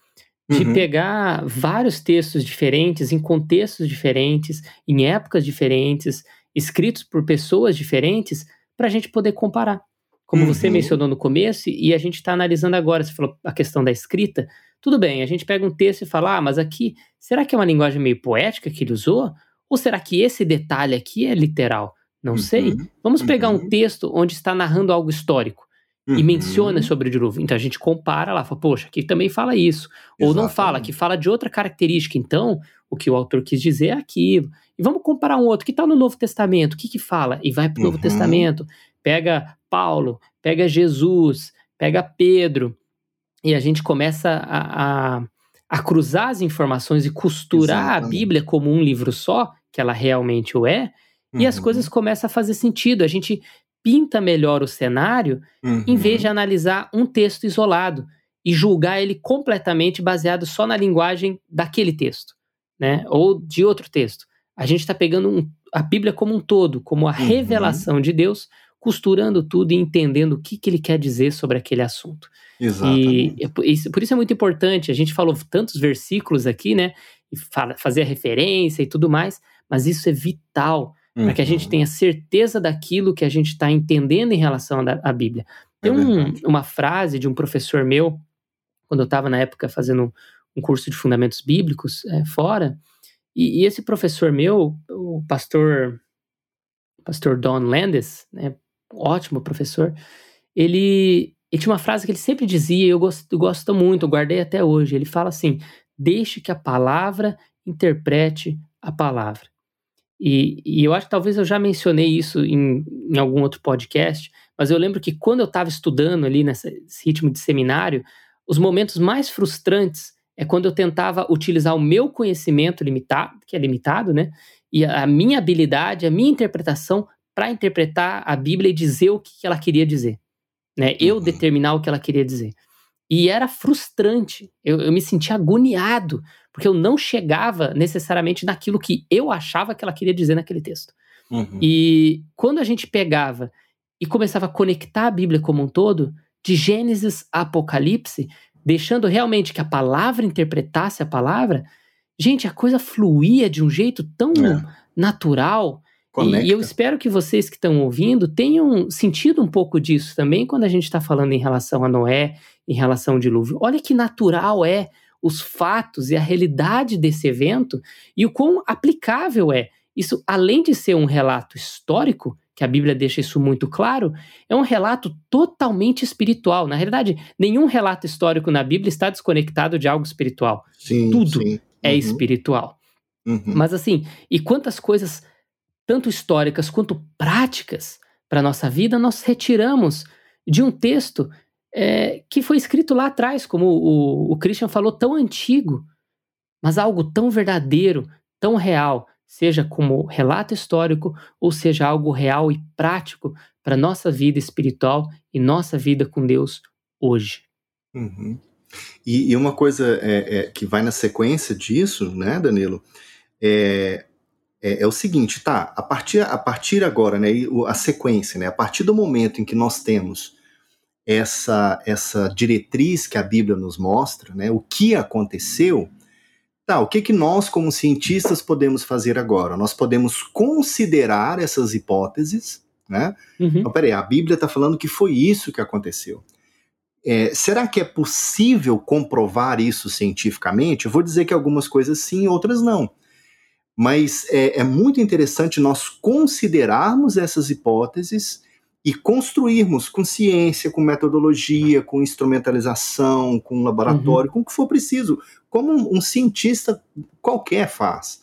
S2: De uhum. pegar vários textos diferentes, em contextos diferentes, em épocas diferentes, escritos por pessoas diferentes, para a gente poder comparar. Como uhum. você mencionou no começo, e a gente está analisando agora, você falou a questão da escrita. Tudo bem, a gente pega um texto e fala, ah, mas aqui, será que é uma linguagem meio poética que ele usou? Ou será que esse detalhe aqui é literal? Não uhum. sei. Vamos pegar um uhum. texto onde está narrando algo histórico uhum. e menciona sobre o dilúvio. Então a gente compara lá, fala, poxa, aqui também fala isso. Ou não fala, que fala de outra característica. Então, o que o autor quis dizer é aquilo. E vamos comparar um outro, que está no Novo Testamento, o que que fala? E vai para o Novo uhum. Testamento, pega Paulo, pega Jesus, pega Pedro, e a gente começa a, a, a cruzar as informações e costurar Exatamente. a Bíblia como um livro só, que ela realmente o é, e as uhum. coisas começam a fazer sentido. A gente pinta melhor o cenário uhum. em vez de analisar um texto isolado e julgar ele completamente baseado só na linguagem daquele texto, né? Ou de outro texto. A gente está pegando um, a Bíblia como um todo, como a uhum. revelação de Deus, costurando tudo e entendendo o que, que ele quer dizer sobre aquele assunto.
S3: Exatamente.
S2: E, e por isso é muito importante. A gente falou tantos versículos aqui, né? E fala, fazer a referência e tudo mais, mas isso é vital uhum. para que a gente uhum. tenha certeza daquilo que a gente está entendendo em relação à Bíblia. Tem é um, uma frase de um professor meu, quando eu estava na época fazendo um curso de fundamentos bíblicos é, fora, e, e, esse professor meu, o pastor, pastor Don Landis, né, ótimo professor, ele, ele tinha uma frase que ele sempre dizia, e eu gosto, eu gosto muito, eu guardei até hoje. Ele fala assim: deixe que a palavra interprete a palavra. E, e, eu acho que talvez eu já mencionei isso em, em algum outro podcast, mas eu lembro que quando eu estava estudando ali nesse ritmo de seminário, os momentos mais frustrantes é quando eu tentava utilizar o meu conhecimento limitado, que é limitado, né? E a minha habilidade, a minha interpretação para interpretar a Bíblia e dizer o que ela queria dizer, né? Eu uhum. determinar o que ela queria dizer. E era frustrante, eu, eu me sentia agoniado, porque eu não chegava necessariamente naquilo que eu achava que ela queria dizer naquele texto. Uhum. E quando a gente pegava e começava a conectar a Bíblia como um todo, de Gênesis a Apocalipse, deixando realmente que a palavra interpretasse a palavra, gente, a coisa fluía de um jeito tão é. natural. E, e, eu espero que vocês que estão ouvindo tenham sentido um pouco disso também quando a gente está falando em relação a Noé, em relação ao dilúvio. Olha que natural é os fatos e a realidade desse evento e o quão aplicável é. isso, além de ser um relato histórico, que a Bíblia deixa isso muito claro, é um relato totalmente espiritual. Na realidade, nenhum relato histórico na Bíblia está desconectado de algo espiritual. Sim, Tudo sim. é uhum. espiritual. Uhum. Mas assim, e quantas coisas, tanto históricas quanto práticas, para a nossa vida, nós retiramos de um texto é, que foi escrito lá atrás, como o, o Christian falou, tão antigo, mas algo tão verdadeiro, tão real, seja como relato histórico ou seja algo real e prático para nossa vida espiritual e nossa vida com Deus hoje.
S3: Uhum. E, e, uma coisa é, é, que vai na sequência disso, né, Danilo, é, é, é, o seguinte, tá? A partir, a partir agora, né, a sequência, né, a partir do momento em que nós temos essa, essa diretriz que a Bíblia nos mostra, né, o que aconteceu, Tá, o que, que nós, como cientistas, podemos fazer agora? Nós podemos considerar essas hipóteses, né? Uhum. Então, peraí, a Bíblia está falando que foi isso que aconteceu. É, será que é possível comprovar isso cientificamente? Eu vou dizer que algumas coisas sim, outras não. Mas é, é muito interessante nós considerarmos essas hipóteses e construirmos com ciência, com metodologia, com instrumentalização, com laboratório, uhum. com o que for preciso, como um, um cientista qualquer faz.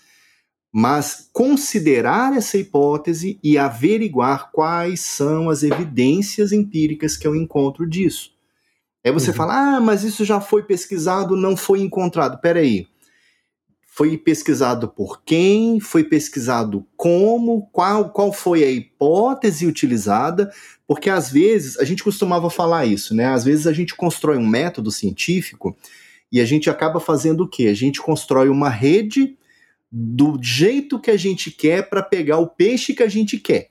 S3: Mas considerar essa hipótese e averiguar quais são as evidências empíricas que eu encontro disso. Aí você uhum. fala, ah, mas isso já foi pesquisado, não foi encontrado. Peraí, foi pesquisado por quem, foi pesquisado como, qual, qual foi a hipótese utilizada, porque às vezes a gente costumava falar isso, né? Às vezes a gente constrói um método científico e a gente acaba fazendo o quê? A gente constrói uma rede do jeito que a gente quer para pegar o peixe que a gente quer.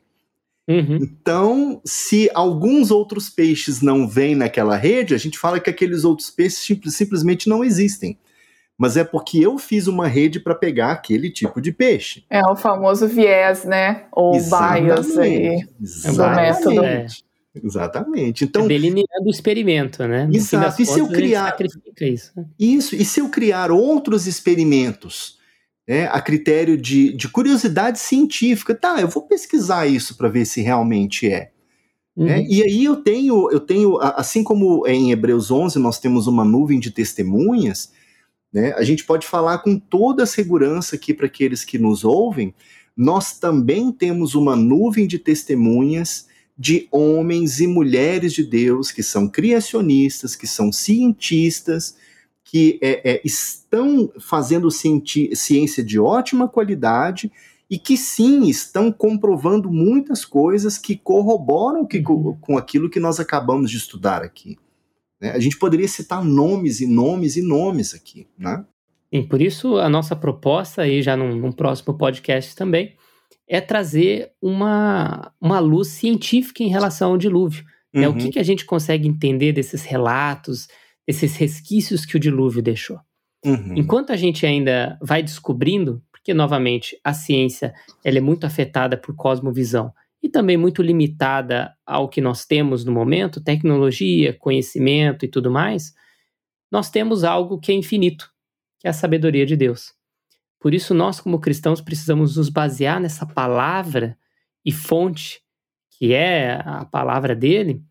S3: Uhum. Então, se alguns outros peixes não vêm naquela rede, a gente fala que aqueles outros peixes simplesmente não existem mas é porque eu fiz uma rede para pegar aquele tipo de peixe.
S1: É o famoso viés, né? Ou bias aí do método. É.
S3: Exatamente. Então, é
S2: delineando o experimento, né?
S3: No exato. E se eu criar isso, né? isso? E se eu criar outros experimentos, né, a critério de, de curiosidade científica, tá? Eu vou pesquisar isso para ver se realmente é. Uhum. é. E aí eu tenho, eu tenho, assim como em Hebreus 11 nós temos uma nuvem de testemunhas, né? A gente pode falar com toda a segurança aqui para aqueles que nos ouvem, nós também temos uma nuvem de testemunhas de homens e mulheres de Deus que são criacionistas, que são cientistas, que é, é, estão fazendo ciência de ótima qualidade e que sim estão comprovando muitas coisas que corroboram que, uhum. com aquilo que nós acabamos de estudar aqui. Né? A gente poderia citar nomes e nomes e nomes aqui, né?
S2: E por isso a nossa proposta, aí já num, num próximo podcast também, é trazer uma, uma luz científica em relação ao dilúvio. Uhum. Né? O que, uhum. que a gente consegue entender desses relatos, desses resquícios que o dilúvio deixou. Uhum. Enquanto a gente ainda vai descobrindo, porque novamente a ciência ela é muito afetada por cosmovisão, e também muito limitada ao que nós temos no momento, tecnologia, conhecimento e tudo mais, nós temos algo que é infinito, que é a sabedoria de Deus. Por isso, nós, como cristãos, precisamos nos basear nessa palavra e fonte, que é a palavra dele,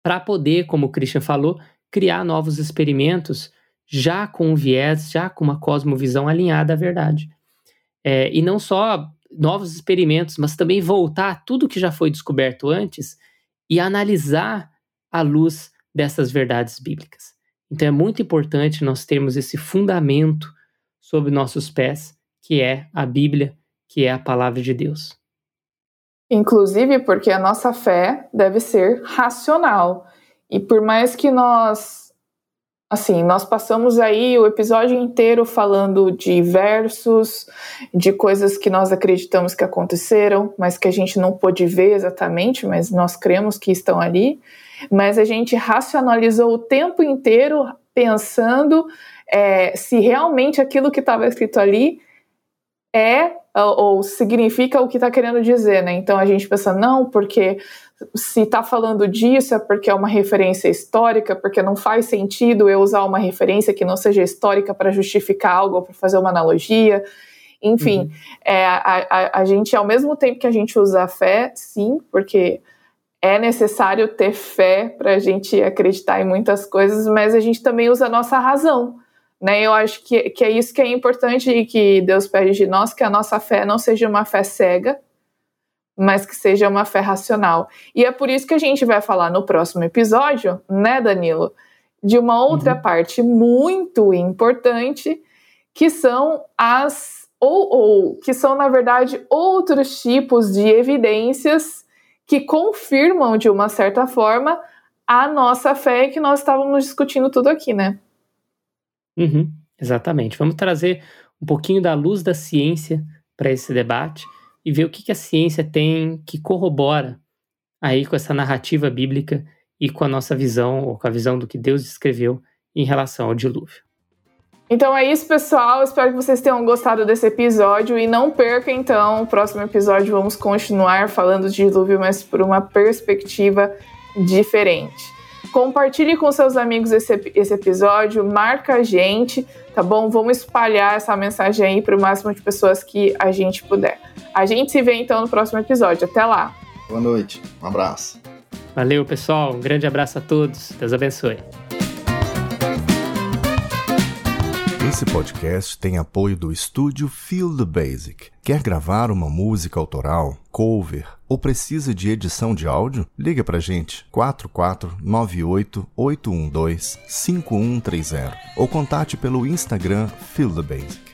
S2: para poder, como o Christian falou, criar novos experimentos já com um viés, já com uma cosmovisão alinhada à verdade. É, e não só novos experimentos, mas também voltar a tudo que já foi descoberto antes e analisar à luz dessas verdades bíblicas. Então é muito importante nós termos esse fundamento sob nossos pés, que é a Bíblia, que é a palavra de Deus.
S1: Inclusive porque a nossa fé deve ser racional. E por mais que nós Assim, nós passamos aí o episódio inteiro falando de versos, de coisas que nós acreditamos que aconteceram, mas que a gente não pôde ver exatamente, mas nós cremos que estão ali. Mas a gente racionalizou o tempo inteiro pensando é, se realmente aquilo que estava escrito ali é ou significa o que está querendo dizer, né? Então a gente pensa, não, porque se está falando disso é porque é uma referência histórica, porque não faz sentido eu usar uma referência que não seja histórica para justificar algo ou para fazer uma analogia. Enfim, uhum. é, a, a, a gente, ao mesmo tempo que a gente usa a fé, sim, porque é necessário ter fé para a gente acreditar em muitas coisas, mas a gente também usa a nossa razão. Né? Eu acho que, que é isso que é importante e que Deus pede de nós, que a nossa fé não seja uma fé cega, mas que seja uma fé racional. E é por isso que a gente vai falar no próximo episódio, né, Danilo, de uma outra uhum. parte muito importante, que são as ou, ou que são na verdade outros tipos de evidências que confirmam de uma certa forma a nossa fé que nós estávamos discutindo tudo aqui, né?
S2: Uhum, exatamente. Vamos trazer um pouquinho da luz da ciência para esse debate e ver o que, que a ciência tem que corrobora aí com essa narrativa bíblica e com a nossa visão, ou com a visão do que Deus escreveu em relação ao dilúvio.
S1: Então é isso, pessoal. Espero que vocês tenham gostado desse episódio e não perca então o próximo episódio. Vamos continuar falando de dilúvio, mas por uma perspectiva diferente. Compartilhe com seus amigos esse, esse episódio, marca a gente, tá bom? Vamos espalhar essa mensagem aí para o máximo de pessoas que a gente puder. A gente se vê então no próximo episódio. Até lá.
S4: Boa noite. Um abraço.
S2: Valeu, pessoal. Um grande abraço a todos. Deus abençoe.
S3: Esse podcast tem apoio do estúdio the Basic. Quer gravar uma música autoral, cover ou precisa de edição de áudio? Liga pra gente 4498 812 5130 ou contate pelo Instagram Feel the Basic.